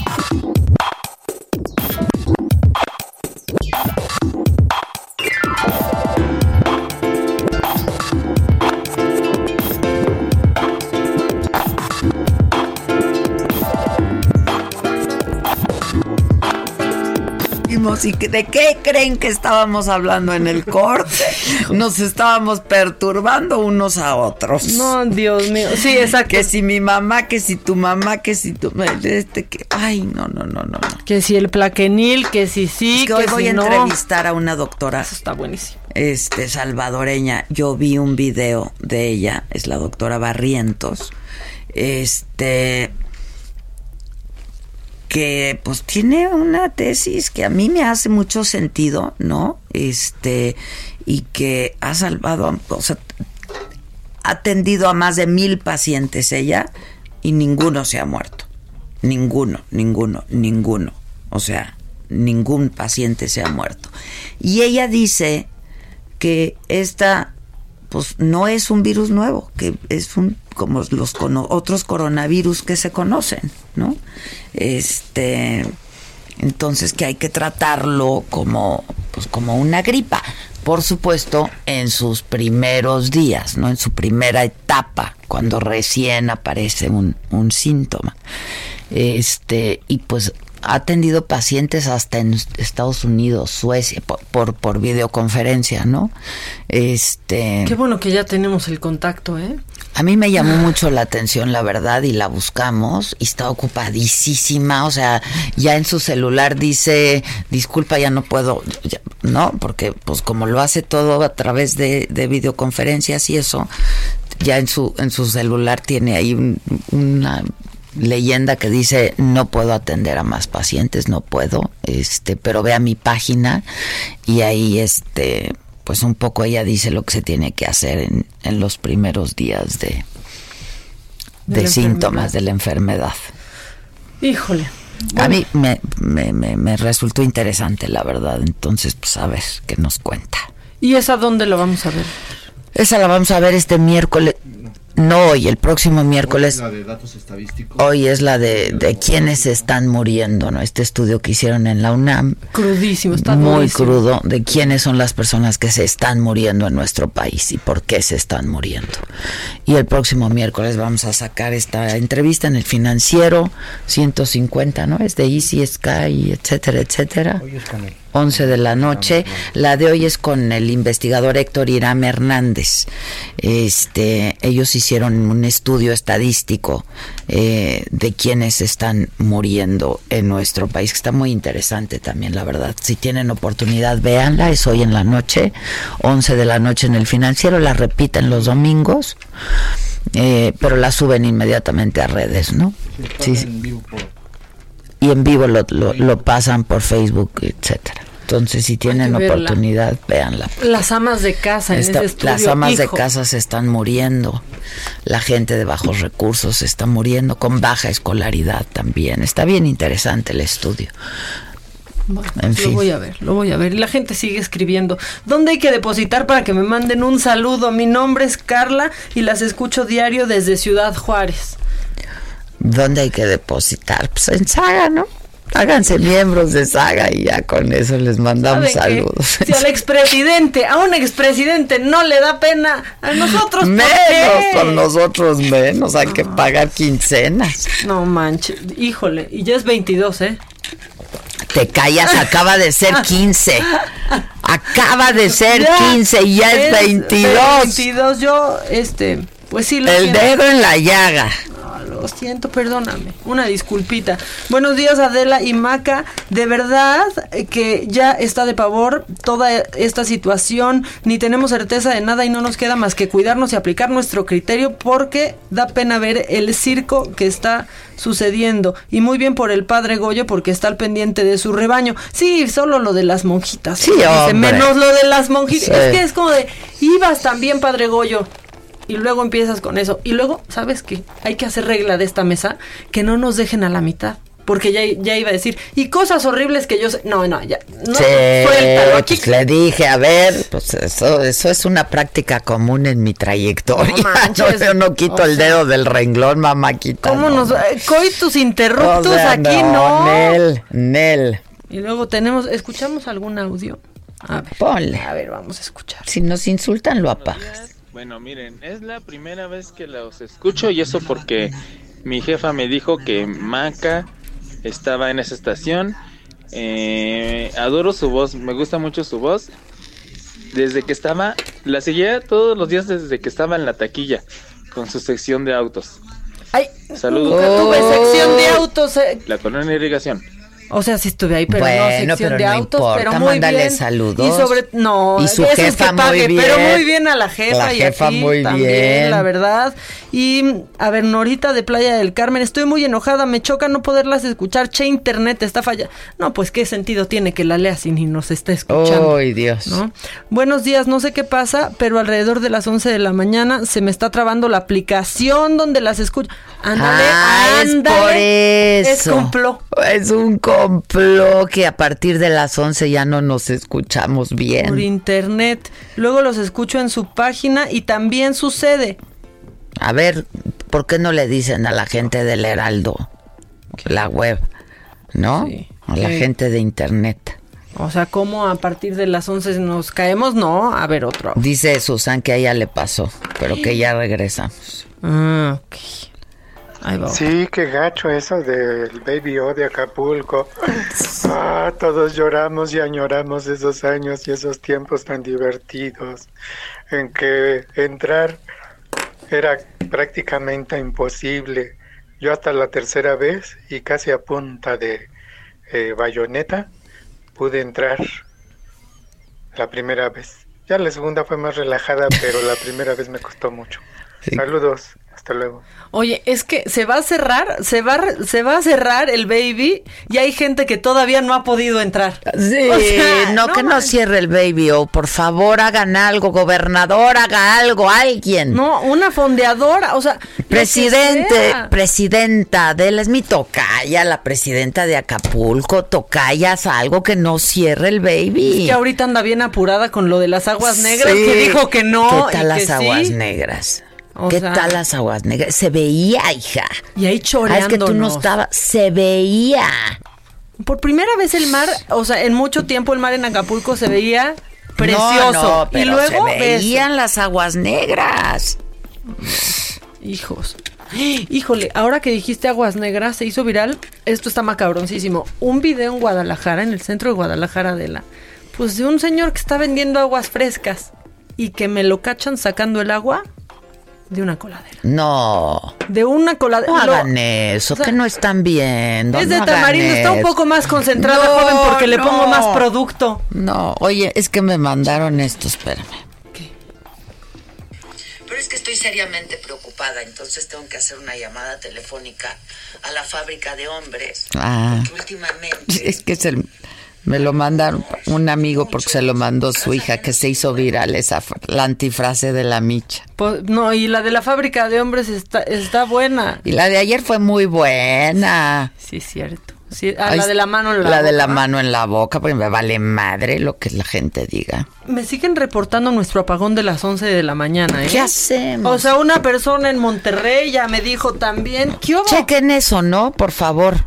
¿Y de qué creen que estábamos hablando en el corte? (laughs) Nos estábamos perturbando unos a otros. No, Dios mío. Sí, exacto. Que si mi mamá, que si tu mamá, que si tu... Este, que... Ay, no, no, no, no. no. Que si el plaquenil, que si sí, Es que hoy que voy si a no. entrevistar a una doctora. Eso está buenísimo. Este, salvadoreña. Yo vi un video de ella, es la doctora Barrientos. Este que pues tiene una tesis que a mí me hace mucho sentido, ¿no? Este, y que ha salvado, o sea, ha atendido a más de mil pacientes ella y ninguno se ha muerto. Ninguno, ninguno, ninguno. O sea, ningún paciente se ha muerto. Y ella dice que esta, pues no es un virus nuevo, que es un como los otros coronavirus que se conocen, ¿no? Este, entonces que hay que tratarlo como, pues como una gripa. Por supuesto, en sus primeros días, ¿no? En su primera etapa, cuando recién aparece un, un síntoma. Este, y pues ha atendido pacientes hasta en Estados Unidos, Suecia, por, por, por videoconferencia, ¿no? Este. Qué bueno que ya tenemos el contacto, ¿eh? A mí me llamó mucho la atención, la verdad, y la buscamos y está ocupadísima. O sea, ya en su celular dice, disculpa, ya no puedo, ya- ¿no? Porque, pues, como lo hace todo a través de, de videoconferencias y eso, ya en su, en su celular tiene ahí un- una leyenda que dice no puedo atender a más pacientes, no puedo, este, pero ve a mi página y ahí este pues un poco ella dice lo que se tiene que hacer en, en los primeros días de, De de la síntomas de la enfermedad. Híjole. A mí me, me, me, me resultó interesante, la verdad. Entonces, pues a ver qué nos cuenta. ¿Y esa dónde lo vamos a ver? Esa la vamos a ver este miércoles. No hoy, el próximo miércoles. La de datos estadísticos. Hoy es la de, de quiénes están muriendo, ¿no? Este estudio que hicieron en la UNAM. Crudísimo, está Muy durísimo. crudo, de quiénes son las personas que se están muriendo en nuestro país y por qué se están muriendo. Y el próximo miércoles vamos a sacar esta entrevista en el financiero 150, ¿no? Es de Easy Sky, etcétera, etcétera. Hoy es con él. 11 de la noche. La de hoy es con el investigador Héctor Irán Hernández. Este, ellos hicieron un estudio estadístico eh, de quienes están muriendo en nuestro país, que está muy interesante también, la verdad. Si tienen oportunidad, véanla, es hoy en la noche, 11 de la noche en el financiero, la repiten los domingos, eh, pero la suben inmediatamente a redes, ¿no? Sí, sí y en vivo lo, lo, lo pasan por Facebook, etcétera. Entonces, si tienen que verla. oportunidad, véanla. Las amas de casa en Está- ese estudio. las amas de casa se están muriendo, la gente de bajos recursos se está muriendo, con baja escolaridad también. Está bien interesante el estudio. Bueno, En lo voy a ver, lo voy a ver. Y la gente sigue escribiendo. ¿Dónde hay que depositar para que me manden un saludo? Mi nombre es Carla y las escucho diario desde Ciudad Juárez. ¿Dónde hay que depositar? Pues en Saga, ¿no? Háganse miembros de Saga y ya con eso les mandamos saludos. Si al expresidente, a un expresidente no le da pena, a nosotros ¿por Menos, con nosotros menos, hay que pagar quincenas. No manches, híjole, y ya es 22, ¿eh? Te callas, acaba de ser (laughs) 15. Acaba de ser Ya 15 y ya es 22. 22, yo, este, pues sí. lo El dedo en la llaga. Lo siento, perdóname. Una disculpita. Buenos días, Adela y Maca. De verdad que ya está de pavor toda esta situación. Ni tenemos certeza de nada y no nos queda más que cuidarnos y aplicar nuestro criterio porque da pena ver el circo que está sucediendo. Y muy bien por el padre Goyo porque está al pendiente de su rebaño. Sí, solo lo de las monjitas. Sí, Dice, menos lo de las monjitas. Sí. Es que es como de, ibas también, padre Goyo y luego empiezas con eso. Y luego, ¿sabes qué? Hay que hacer regla de esta mesa que no nos dejen a la mitad. Porque ya, ya iba a decir, y cosas horribles que yo sé. No, no, ya. No, Sí, suéltalo. Aquí pues le dije, a ver, pues eso, eso es una práctica común en mi trayectoria. No (laughs) manches. yo no quito O el dedo del renglón, mamáquita. ¿Cómo no. nos.? Coitus interruptus O sea, aquí, no. Nel, Nel. Y luego tenemos. ¿Escuchamos algún audio? A ver. Ponle. A ver, vamos a escuchar. Si nos insultan, lo apagas. Bueno, miren, es la primera vez que los escucho y eso porque mi jefa me dijo que Maca estaba en esa estación. Eh, adoro su voz, me gusta mucho su voz. Desde que estaba, la seguía todos los días desde que estaba en la taquilla con su sección de autos. Ay, Saludos. nunca tuve sección de autos. eh. La colonia irrigación. O sea, sí estuve ahí, pero no Bueno, sección pero de no autos, importa, pero muy mándale bien. saludos. Y sobre no, Y su jefa que pague, muy pero bien. muy bien a la jefa La y jefa a ti muy también, bien. la verdad. Y a ver, Norita de Playa del Carmen, estoy muy enojada, me choca no poderlas escuchar, che internet está falla. No, pues qué sentido tiene que la lea si ni nos está escuchando. Ay, Dios. ¿no? Buenos días, no sé qué pasa, pero alrededor de las 11 de la mañana se me está trabando la aplicación donde las escucho. Ándale, Ah, es ándale. por Es eso. complot. Es un complot que a partir de las 11 ya no nos escuchamos Por bien. internet. Luego los escucho en su página y también sucede. A ver, ¿por qué no le dicen a la gente del Heraldo la web? ¿No? A la Sí. gente de internet. O sea, ¿cómo a partir de las 11 nos caemos? No, a ver otro. Dice Susan que a ella le pasó, pero que ya regresamos. Ah, ok. Sí, qué gacho eso del Baby O de Acapulco. Ah, todos lloramos y añoramos esos años y esos tiempos tan divertidos en que entrar era prácticamente imposible. Yo hasta la tercera vez y casi a punta de eh, bayoneta pude entrar la primera vez. Ya la segunda fue más relajada, pero la primera vez me costó mucho. Saludos, hasta luego. Oye, es que se va a cerrar, se va, a- se va a cerrar el baby y hay gente que todavía no ha podido entrar. Sí, O sea, no, que no cierre el baby o por favor hagan algo, gobernador, haga algo, alguien. No, una fondeadora, o sea, Presidente, sea. presidenta, Adela es mi tocaya, la presidenta de Acapulco, tocayas algo que no cierre el baby. Es que ahorita anda bien apurada con lo de las aguas negras, Sí. que dijo que no. ¿Qué tal y las que aguas sí. negras? O ¿Qué sea- tal las aguas negras? Se veía, hija. Y ahí Ah, es que tú no choreándonos. estabas. Se veía. Por primera vez el mar, o sea, en mucho tiempo el mar en Acapulco se veía precioso. No, no, y luego se ves- veían las aguas negras. Hijos. Híjole, ahora que dijiste aguas negras, se hizo viral. Esto está macabroncísimo. Un video en Guadalajara, en el centro de Guadalajara de la. Pues de un señor que está vendiendo aguas frescas y que me lo cachan sacando el agua de una coladera. No. De una coladera. No hagan eso, o sea, que no están viendo. es de tamarindo, está un poco más concentrada, No, joven, porque le pongo más producto. No, oye, es que me mandaron esto, espérame. Pero es que estoy seriamente preocupada, entonces tengo que hacer una llamada telefónica a la fábrica de hombres. Ah. Porque últimamente (laughs) Es que se, me lo mandaron un amigo porque se lo mandó su hija que se hizo viral esa la antifrase de la micha. Pues, no, y la de la fábrica de hombres está, está buena. Y la de ayer fue muy buena. Sí, es cierto. Sí, ah, Ay, la de la mano en la, La de la boca. mano en la boca, porque me vale madre lo que la gente diga. Me siguen reportando nuestro apagón de las 11 de la mañana, ¿eh? ¿Qué hacemos? O sea, una persona en Monterrey ya me dijo también, ¿qué hubo? Chequen eso, ¿no? Por favor.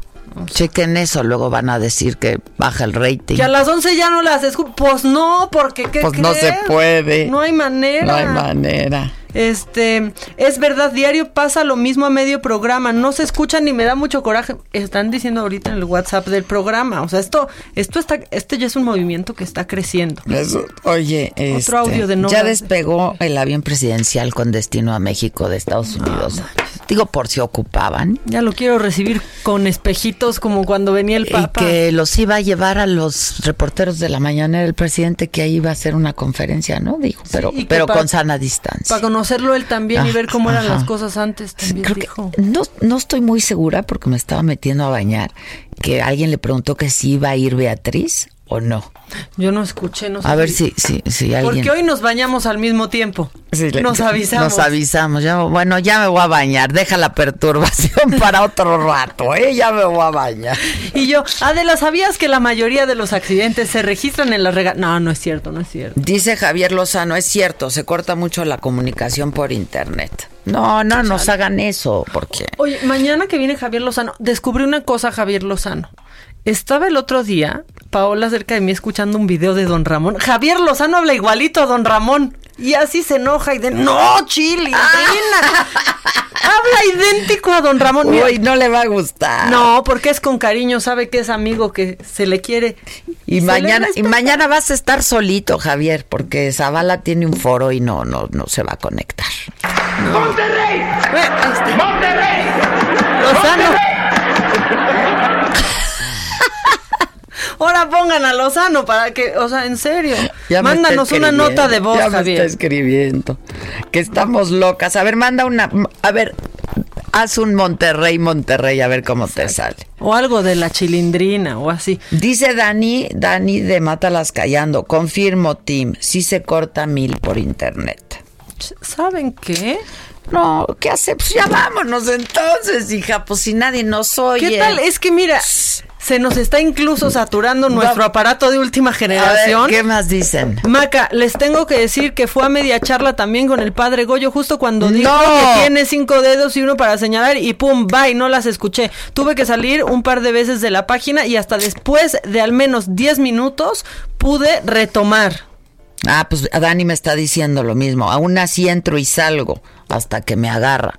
Chequen eso, luego van a decir que baja el rating. Que a las 11 ya no las escucho. Pues no, porque ¿qué Pues no se puede. No hay manera. No hay manera. Este, es verdad, diario pasa lo mismo a medio programa, no se escucha ni me da mucho coraje. Están diciendo ahorita en el WhatsApp del programa, o sea, esto, esto está, este ya es un movimiento que está creciendo. Eso, oye, Otro este, audio de Nora. ya despegó el avión presidencial con destino a México de Estados Unidos. Digo, por si ocupaban. Ya lo quiero recibir con espejitos como cuando venía el Y Papa. que los iba a llevar a los reporteros de la mañana el presidente que ahí iba a hacer una conferencia, ¿no? Dijo, pero, y pero con sana distancia. Para conocerlo él también y Ah, ver cómo eran ajá. las cosas antes, también Creo que- no, no estoy muy segura porque me estaba metiendo a bañar, que alguien le preguntó que si iba a ir Beatriz o no. Yo no escuché, no sé. A ver si, si, si alguien... Porque hoy nos bañamos al mismo tiempo. Sí, (laughs) nos avisamos. Nos avisamos. Ya, bueno, ya me voy a bañar. Deja la perturbación (laughs) para otro rato, ¿eh? Ya me voy a bañar. Y yo, Adela, ¿sabías que la mayoría de los accidentes se registran en la rega? No, no es cierto, no es cierto. Dice Javier Lozano, es cierto, se corta mucho la comunicación por internet. No, no nos hagan eso, porque... Oye, mañana que viene Javier Lozano, descubrí una cosa, Javier Lozano. Estaba el otro día, Paola cerca de mí escuchando un video de Don Ramón. Javier Lozano habla igualito a Don Ramón. Y así se enoja y de, no, chilindrina. habla idéntico a Don Ramón. Uy, no le va a gustar. No, porque es con cariño, sabe que es amigo, que se le quiere. Y mañana, y mañana vas a estar solito, Javier, porque Zavala tiene un foro y no, no, no se va a conectar. ¡Monterrey! Este, ¡Monterrey! Lozano. Ahora pongan a Lozano para que, o sea, en serio. Ya Mándanos una nota de voz, ya me Javier. está escribiendo. Que estamos locas. A ver, manda una. A ver, haz un Monterrey, Monterrey, a ver cómo te sale. O algo de la chilindrina o así. Dice Dani, Dani de Mátalas Callando. Confirmo, Tim. Sí se corta mil por internet. ¿Saben qué? No, ¿qué hace? Pues ya vámonos entonces, hija. Pues si nadie nos oye. ¿Qué tal? Es que mira, se nos está incluso saturando nuestro aparato de última A ver, generación. ¿qué más dicen? Maca, les tengo que decir que fue a media charla también con el padre Goyo, justo cuando dijo No. que tiene cinco dedos y uno para señalar y pum, bye, no las escuché. Tuve que salir un par de veces de la página y hasta después de al menos 10 minutos pude retomar. Ah, pues Dani me está diciendo lo mismo. Aún así entro y salgo hasta que me agarra.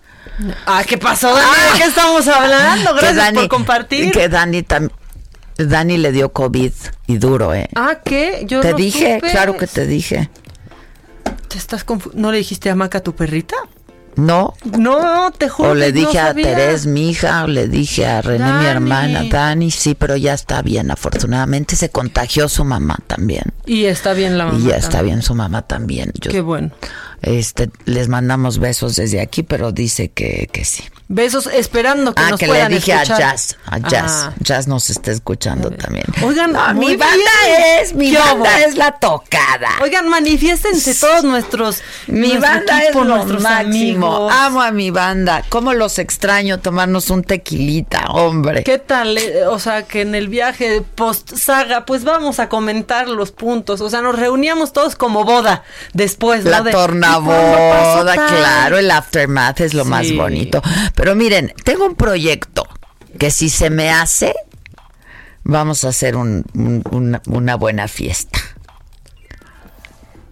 Ah, ¿qué pasó, Dani? ¿De qué estamos hablando? Gracias Dani- por compartir. Que Dani Dani le dio COVID y duro, ¿eh? Ah, ¿qué? Yo te no dije, supe. claro que te dije. ¿Te estás confu- ¿No le dijiste a Maca tu perrita? No. No, te juro. O le que no dije a. Terés, mi hija, o le dije a René, mi hermana, Dani, sí, pero ya está bien, afortunadamente se contagió su mamá también. Y está bien la mamá. y ya está bien su mamá también. Yo- Qué bueno. Este, les mandamos besos desde aquí, pero dice que, que sí. Besos esperando que ah, nos que puedan le dije escuchar. a Jazz, a Jazz. Ah. Jazz nos está escuchando también. Oigan, No, mi banda bien. es, mi ¿Qué banda hubo? es la tocada. Oigan, manifiéstense todos nuestros Mi nuestro banda equipo, es lo máximo. amigos. Amo a mi banda. ¿Cómo los extraño tomarnos un tequilita, hombre? ¿Qué tal? eh? O sea, que en el viaje post saga, pues vamos a comentar los puntos. O sea, nos reuníamos todos como boda después, La ¿no? De- tornaboda, claro, el aftermath es lo más Sí. bonito. Pero miren, tengo un proyecto que si se me hace, vamos a hacer un- un- una, una buena fiesta.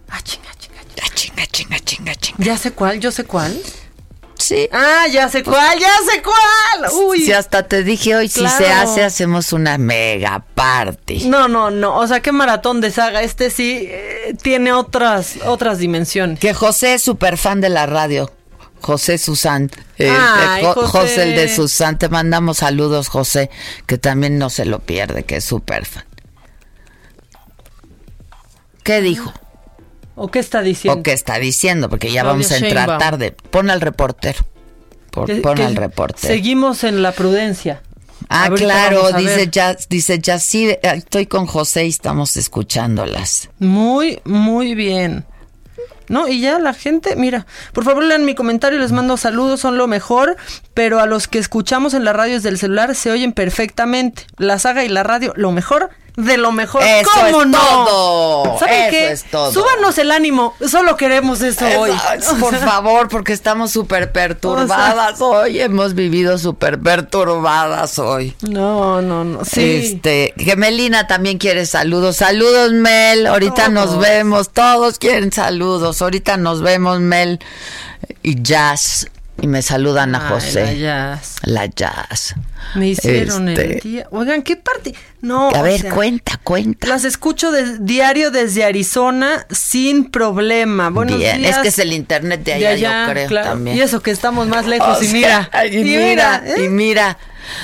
Ah, chinga, chinga, Ah, chinga, chinga, chinga, chinga. Ya sé cuál, yo sé cuál. Sí. Ah, ya sé cuál, ya sé cuál. Uy. Si hasta te dije hoy, si se hace, hacemos una mega party. No, no, no. O sea, qué maratón de saga. Este sí eh, tiene otras, otras dimensiones. Que José es súper fan de la radio. José Susan. eh, Ay, eh, Jo- José. José el de Susan. Te mandamos saludos, José, que también no se lo pierde, que es súper fan. ¿Qué dijo? ¿O qué está diciendo? ¿O qué está diciendo? Porque ya Claudia vamos a entrar Sheinbaum. tarde. Pon al reportero. Por- Que- pon que al reportero. Seguimos en la prudencia. Ah, Ahorita claro, dice ya, dice ya sí, eh, estoy con José y estamos escuchándolas. Muy, muy bien. No, y ya la gente, mira, por favor lean mi comentario, les mando saludos, son lo mejor, pero a los que escuchamos en las radios del celular se oyen perfectamente. La saga y la radio, lo mejor de lo mejor. Eso ¿Cómo es no? todo, ¿Saben eso qué? es todo. Súbanos el ánimo, solo queremos eso hoy. (laughs) Por favor, porque estamos súper perturbadas (laughs) hoy. Hemos vivido súper perturbadas hoy. No, no, no. Sí. Este, que Melina también quiere saludos. Saludos, Mel. Ahorita nos vemos. Todos quieren saludos. Ahorita nos vemos, Mel. Y Jazz. Y me saludan a Ay, José. la Jazz. La Jazz. Me hicieron el Este, día. Oigan, ¿qué parte? No. A ver, sea, cuenta, cuenta. Las escucho de, diario desde Arizona sin problema. Buenos Bien, días. es que es el internet de allá, yo creo claro. también. Y eso que estamos más lejos. O y sea, mira. (laughs) y mira, ¿eh? y mira.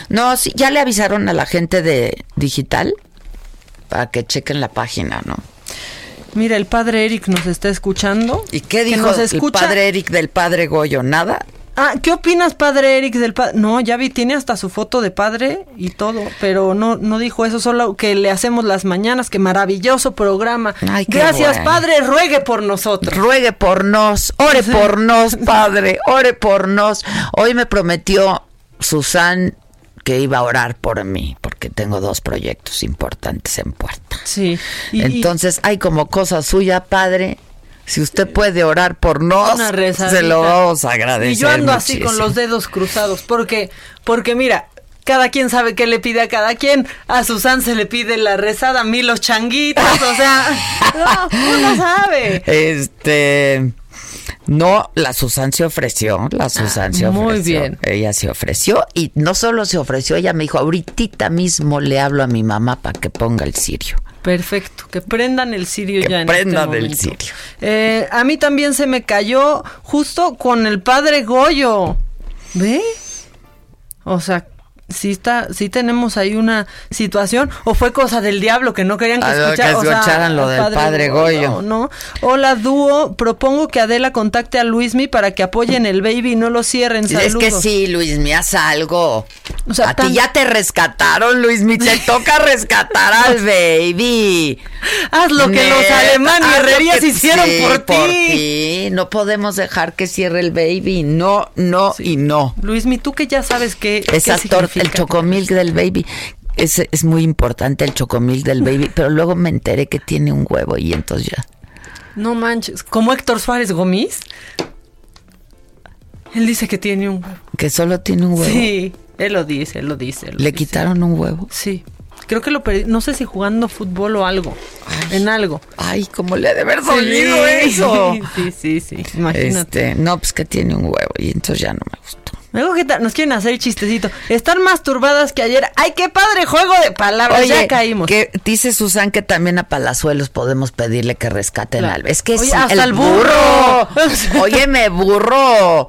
No, sí, ya le avisaron a la gente de digital para que chequen la página, ¿no? Mira, el padre Eric nos está escuchando. ¿Y qué Que dijo nos el padre Eric del padre Goyo? ¿Nada? Ah, ¿qué opinas, padre Eric, del padre? No, ya vi, tiene hasta su foto de padre y todo, pero no, no dijo eso, solo que le hacemos las mañanas, que maravilloso programa. Ay, Gracias, bueno. padre, ruegue por nosotros. Ruegue por nos, ore Sí. por nos, (laughs) padre, ore por nos. Hoy me prometió Susan que iba a orar por mí, porque tengo dos proyectos importantes en puerta. Sí. y- Entonces, hay como cosa suya, padre. Si usted puede orar por nos, se lo vamos a agradecer. Y yo ando así con los dedos cruzados, porque, porque mira, cada quien sabe qué le pide a cada quien. A Susan se le pide la rezada, a mí los changuitos, o sea, (laughs) no, uno sabe. Este. No, la Susan se ofreció, la Susan se Ah, muy ofreció. bien. Ella se ofreció y no solo se ofreció, ella me dijo, ahorita mismo le hablo a mi mamá para que ponga el cirio. Perfecto, que prendan el cirio Que ya en prendan este el cirio. Eh, a mí también se me cayó justo con el padre Goyo. ¿Ve? O sea, sí está, sí tenemos ahí una situación, o fue cosa del diablo que no querían que, Ah, no, que escuchara- o sea, escucharan lo del padre Goyo. ¿no? Hola dúo, propongo que Adela contacte a Luismi para que apoyen el baby y no lo cierren. Es Saludos. que sí, Luis, me haz algo. O sea, a tan- ti ya te rescataron, Luis, me te (laughs) toca rescatar al (laughs) baby. Haz lo que los lo Herrerías que- hicieron sí, por ti. ti. No podemos dejar que cierre el baby. No, no y no. Luismi, tú que ya sabes que Esa torta, el chocomilk del baby. Es, es muy importante el chocomilk del baby, (laughs) pero luego me enteré que tiene un huevo y entonces ya. No manches, como Héctor Suárez Gómez. Él dice que tiene un huevo. Que solo tiene un huevo. Sí, él lo dice, él lo dice. él lo Le dice. quitaron un huevo. Sí. Creo que lo perdí, no sé si jugando fútbol o algo, en algo. Ay, cómo le ha de haber dolido eso. Sí, sí, sí, imagínate. Este, no, pues que tiene un huevo y entonces ya no me gustó. Luego que nos quieren hacer chistecito. Están más turbadas que ayer. ¡Ay, qué padre juego de palabras! ya caímos. Que dice Susan que también a Palazuelos podemos pedirle que rescaten Claro. al. Es que Oye, sí, hasta el burro. Óyeme, (laughs) burro.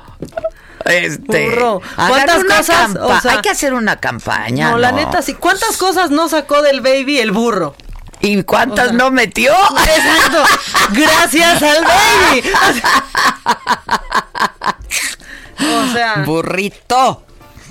Este, Burro. ¿Cuántas cosas? campa- O sea, Hay que hacer una campaña. no, la neta sí. ¿Cuántas cosas no sacó del baby el burro? ¿Y cuántas O sea, no metió? Exacto. (laughs) Gracias al baby. (laughs) O sea, Burrito.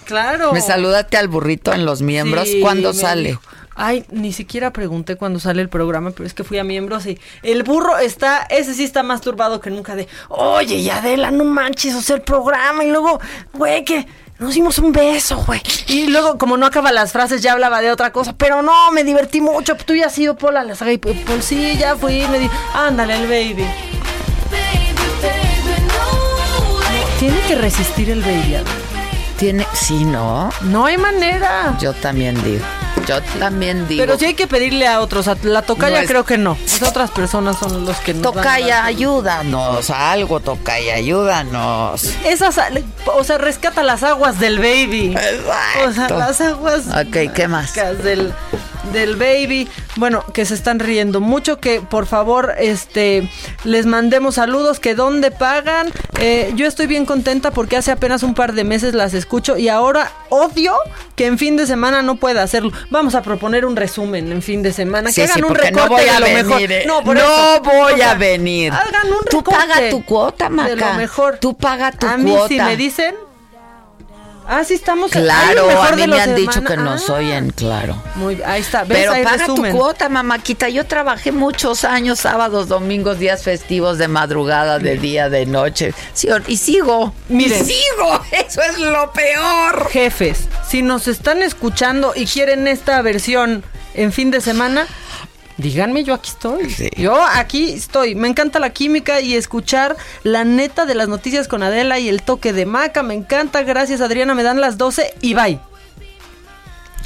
claro. ¿Me saludaste al burrito en los miembros? Sí, ¿Cuándo sale? dijo. Ay, ni siquiera pregunté cuándo sale el programa, pero es que fui a miembros y el burro está, ese sí está más turbado que nunca de, oye, ya Adela, no manches, o sea, el programa y luego, güey, que nos dimos un beso, güey. Y luego, como no acaba las frases, ya hablaba de otra cosa, pero no, me divertí mucho, tú ya has ido Pola la saga y pues, sí, ya fui, me di, ándale, el baby. Tiene que resistir el baby. Tiene, sí, ¿no? No hay manera. Yo también digo. Yo también digo. Pero sí hay que pedirle a otros. A la tocaya No es- creo que no. Las otras personas son los que a Tocaya, ayúdanos, algo, Tocaya, ayúdanos. Esas, o sea, rescata las aguas del baby. O sea, las aguas Ok, ¿qué más? del, del baby. Bueno, que se están riendo mucho, que por favor, este, les mandemos saludos, que dónde pagan. Eh, yo estoy bien contenta porque hace apenas un par de meses las escucho y ahora odio que en fin de semana no pueda hacerlo. Vamos a proponer un resumen en fin de semana, Sí, que hagan sí, un recorte no voy a de lo venir, mejor. eh. No, por No eso. voy O sea, a venir. Hagan un Tú recorte. paga tu cuota, Maca. De lo mejor. Tú paga tu a mí cuota. si me dicen Ah, sí estamos Claro, a mí me han dicho que nos Ah, oyen, claro. Muy, ahí está, ¿ves? Pero Ahí paga resumen. tu cuota, mamáquita. Yo trabajé muchos años, sábados, domingos, días festivos, de madrugada, de día, de noche. Sí, y sigo. Miren. Y sigo. (laughs) Eso es lo peor. Jefes, si nos están escuchando y quieren esta versión en fin de semana, díganme, yo aquí estoy. Yo aquí estoy. Me encanta la química y escuchar la neta de las noticias con Adela y el toque de maca. Me encanta. Gracias, Adriana. Me dan las 12 y bye.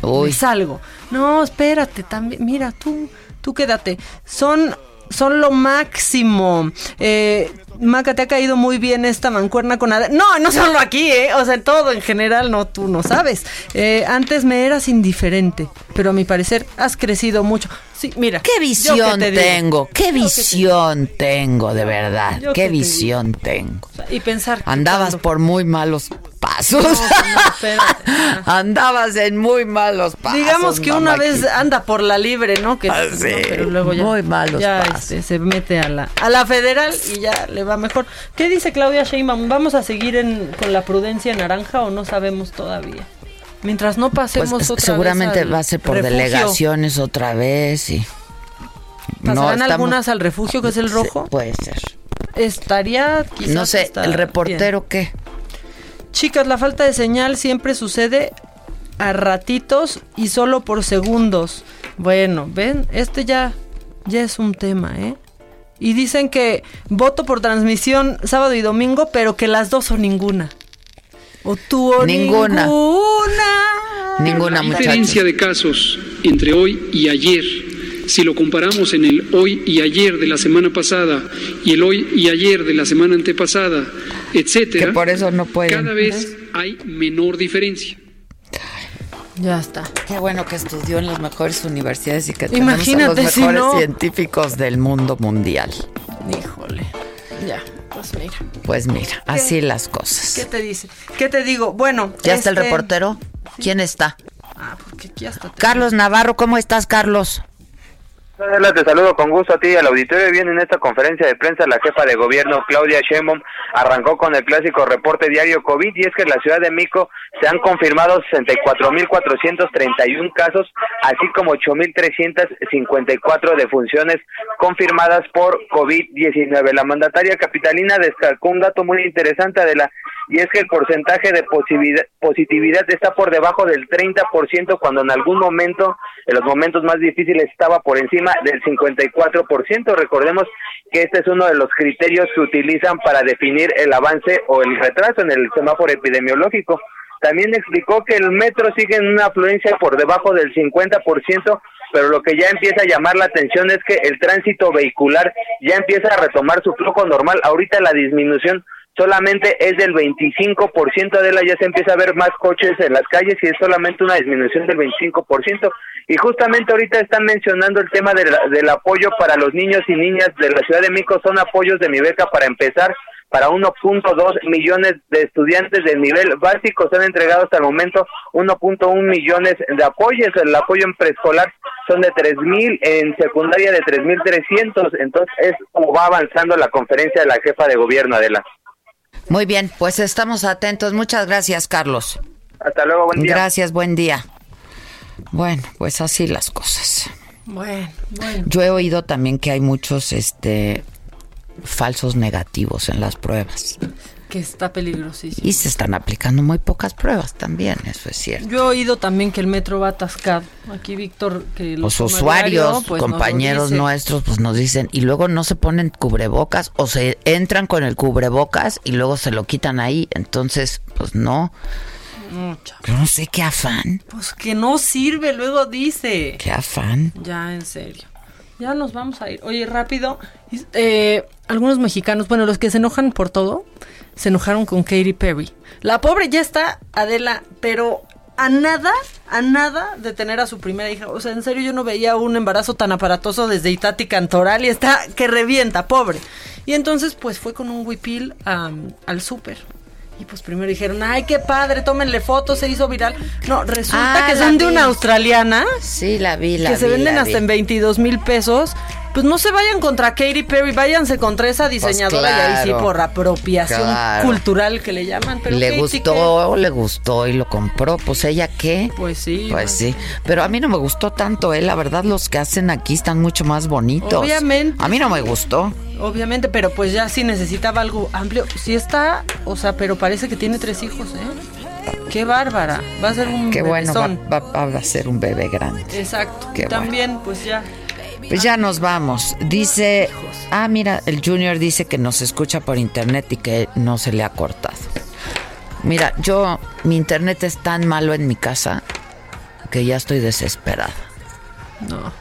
Me salgo. No, espérate, también. Mira, tú, tú quédate. Son, son lo máximo. Eh, Maca, te ha caído muy bien esta mancuerna con Adela. No, no solo aquí, ¿eh? O sea, todo en general, no, tú no sabes. Eh, antes me eras indiferente, pero a mi parecer has crecido mucho. Sí, mira. ¿Qué visión te tengo? ¿Qué Yo que te visión tengo, de verdad? Yo ¿Qué te visión tengo? Y pensar. Andabas cuando- por muy malos pasos. No, no, (laughs) espérate. Andabas en muy malos pasos. Digamos que una vez anda por la libre, ¿no? Que, Ah, sí, pero luego ya, muy malos ya pasos. este, se mete a la, a la federal y ya le va mejor. ¿Qué dice Claudia Sheinbaum? ¿Vamos a seguir en, con la prudencia naranja o no sabemos todavía? Mientras no pasemos Pues, otra seguramente vez al va a ser por refugio. delegaciones otra vez y ¿Pasarán estamos- algunas al refugio que es el Sí, rojo? puede ser. Estaría quizás No sé, el reportero bien. qué. Chicas, la falta de señal siempre sucede a ratitos y solo por segundos. Bueno, ven, este ya, ya es un tema, ¿eh? Y dicen que voto por transmisión sábado y domingo, pero que las dos o ninguna. O tú o Ninguna. ninguna. Ninguna, La muchachos. diferencia de casos entre hoy y ayer, si lo comparamos en el hoy y ayer de la semana pasada y el hoy y ayer de la semana antepasada, etcétera, Que por eso no pueden. cada vez hay menor diferencia. Ya está. Qué bueno que estudió en las mejores universidades y que tenemos a Imagínate los si mejores no. científicos del mundo mundial. Híjole. Ya, pues mira. Pues mira, así las cosas. ¿Qué te dice? ¿Qué te digo? Bueno. ¿Ya está el este- reportero? ¿Quién está? Ah, porque aquí hasta Carlos Navarro, ¿cómo estás, Carlos? Te saludo con gusto a ti y al auditorio. Bien, en esta conferencia de prensa, la jefa de gobierno, Claudia Sheinbaum, arrancó con el clásico reporte diario COVID y es que en la ciudad de Mico se han confirmado 64.431 casos, así como 8.354 defunciones confirmadas por COVID-19. La mandataria capitalina destacó un dato muy interesante, Adela, y es que el porcentaje de positividad, está por debajo del 30% cuando en algún momento, en los momentos más difíciles, estaba por encima del 54%. Recordemos que este es uno de los criterios que utilizan para definir el avance o el retraso en el semáforo epidemiológico. También explicó que el metro sigue en una afluencia por debajo del 50%, pero lo que ya empieza a llamar la atención es que el tránsito vehicular ya empieza a retomar su flujo normal. Ahorita la disminución solamente es del 25% de la ya se empieza a ver más coches en las calles y es solamente una disminución del 25% y justamente ahorita están mencionando el tema del, del apoyo para los niños y niñas de la Ciudad de Mico son apoyos de mi beca para empezar para 1.2 millones de estudiantes del nivel básico se han entregado hasta el momento 1.1 millones de apoyos. El apoyo en preescolar son de 3.000 en secundaria de 3.300 entonces es como va avanzando la conferencia de la jefa de gobierno Adela Muy bien, pues estamos atentos. Muchas gracias, Carlos. Hasta luego, buen día. Gracias, buen día. Bueno, pues así las cosas. Bueno, bueno. Yo he oído también que hay muchos este falsos negativos en las pruebas. Que está peligrosísimo. Y se están aplicando muy pocas pruebas también, eso es cierto. Yo he oído también que el metro va atascado. Aquí Víctor, que Los usuarios, pues, compañeros nuestros, pues nos dicen, y luego no se ponen cubrebocas o se entran con el cubrebocas y luego se lo quitan ahí. Entonces, pues no. No. Yo no sé qué afán, Pues que no sirve, luego dice. qué afán. Ya, en serio. Ya nos vamos a ir. Oye, rápido. eh, algunos mexicanos, bueno, los que se enojan por todo, se enojaron con Katy Perry. La pobre ya está, Adela, pero a nada, a nada de tener a su primera hija. O sea, en serio, yo no veía un embarazo tan aparatoso desde Itati Cantoral y está que revienta, pobre. Y entonces, pues fue con un huipil al súper. Y pues primero dijeron, ay, qué padre, tómenle fotos, se hizo viral. No, resulta Ah, que son de una australiana. Sí, la vi, la Que se venden hasta vi. en 22 mil pesos. Pues no se vayan contra Katy Perry, váyanse contra esa diseñadora y ahí sí por apropiación claro. cultural que le llaman. Pero le gustó, le gustó y lo compró. Pues ella qué. Pues sí. Pues sí. Pero a mí no me gustó tanto, eh. La verdad, los que hacen aquí están mucho más bonitos. Obviamente. A mí no me gustó. Obviamente, pero pues ya sí necesitaba algo amplio. Sí está, o sea, pero parece que tiene tres hijos, ¿eh? Qué bárbara. Va a ser un Qué bueno, va- va a ser un bebé grande. Exacto. Qué También, pues ya. Pues ya nos vamos. Dice, ah, mira, el Junior dice que nos escucha por internet y que no se le ha cortado. Mira, yo, mi internet es tan malo en mi casa que ya estoy desesperada. No.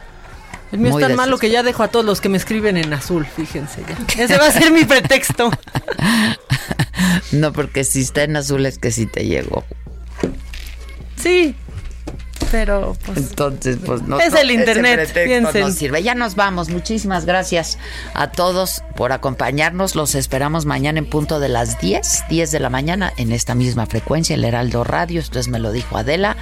El mío Muy es tan malo que ya dejo a todos los que me escriben en azul, fíjense ya. (laughs) Ese va a ser mi pretexto. (laughs) No, porque si está en azul es que sí te llegó. Sí. Pero pues Entonces, pues no. Es no, el internet, no sirve. Ya nos vamos. Muchísimas gracias a todos por acompañarnos. Los esperamos mañana en punto de las 10, 10 de la mañana, en esta misma frecuencia, el Heraldo Radio. Entonces me lo dijo Adela.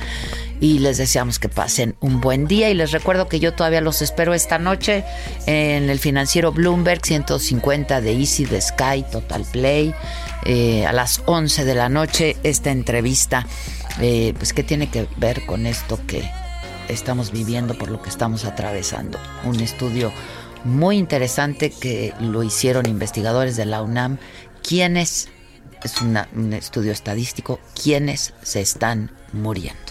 Y les deseamos que pasen un buen día. Y les recuerdo que yo todavía los espero esta noche en el financiero Bloomberg 150 de Easy, de Sky, Total Play. eh, a las 11 de la noche, esta entrevista, eh, pues, ¿qué tiene que ver con esto que estamos viviendo, por lo que estamos atravesando. Un estudio muy interesante que lo hicieron investigadores de la UNAM, quienes, es un estudio estadístico, quienes se están muriendo.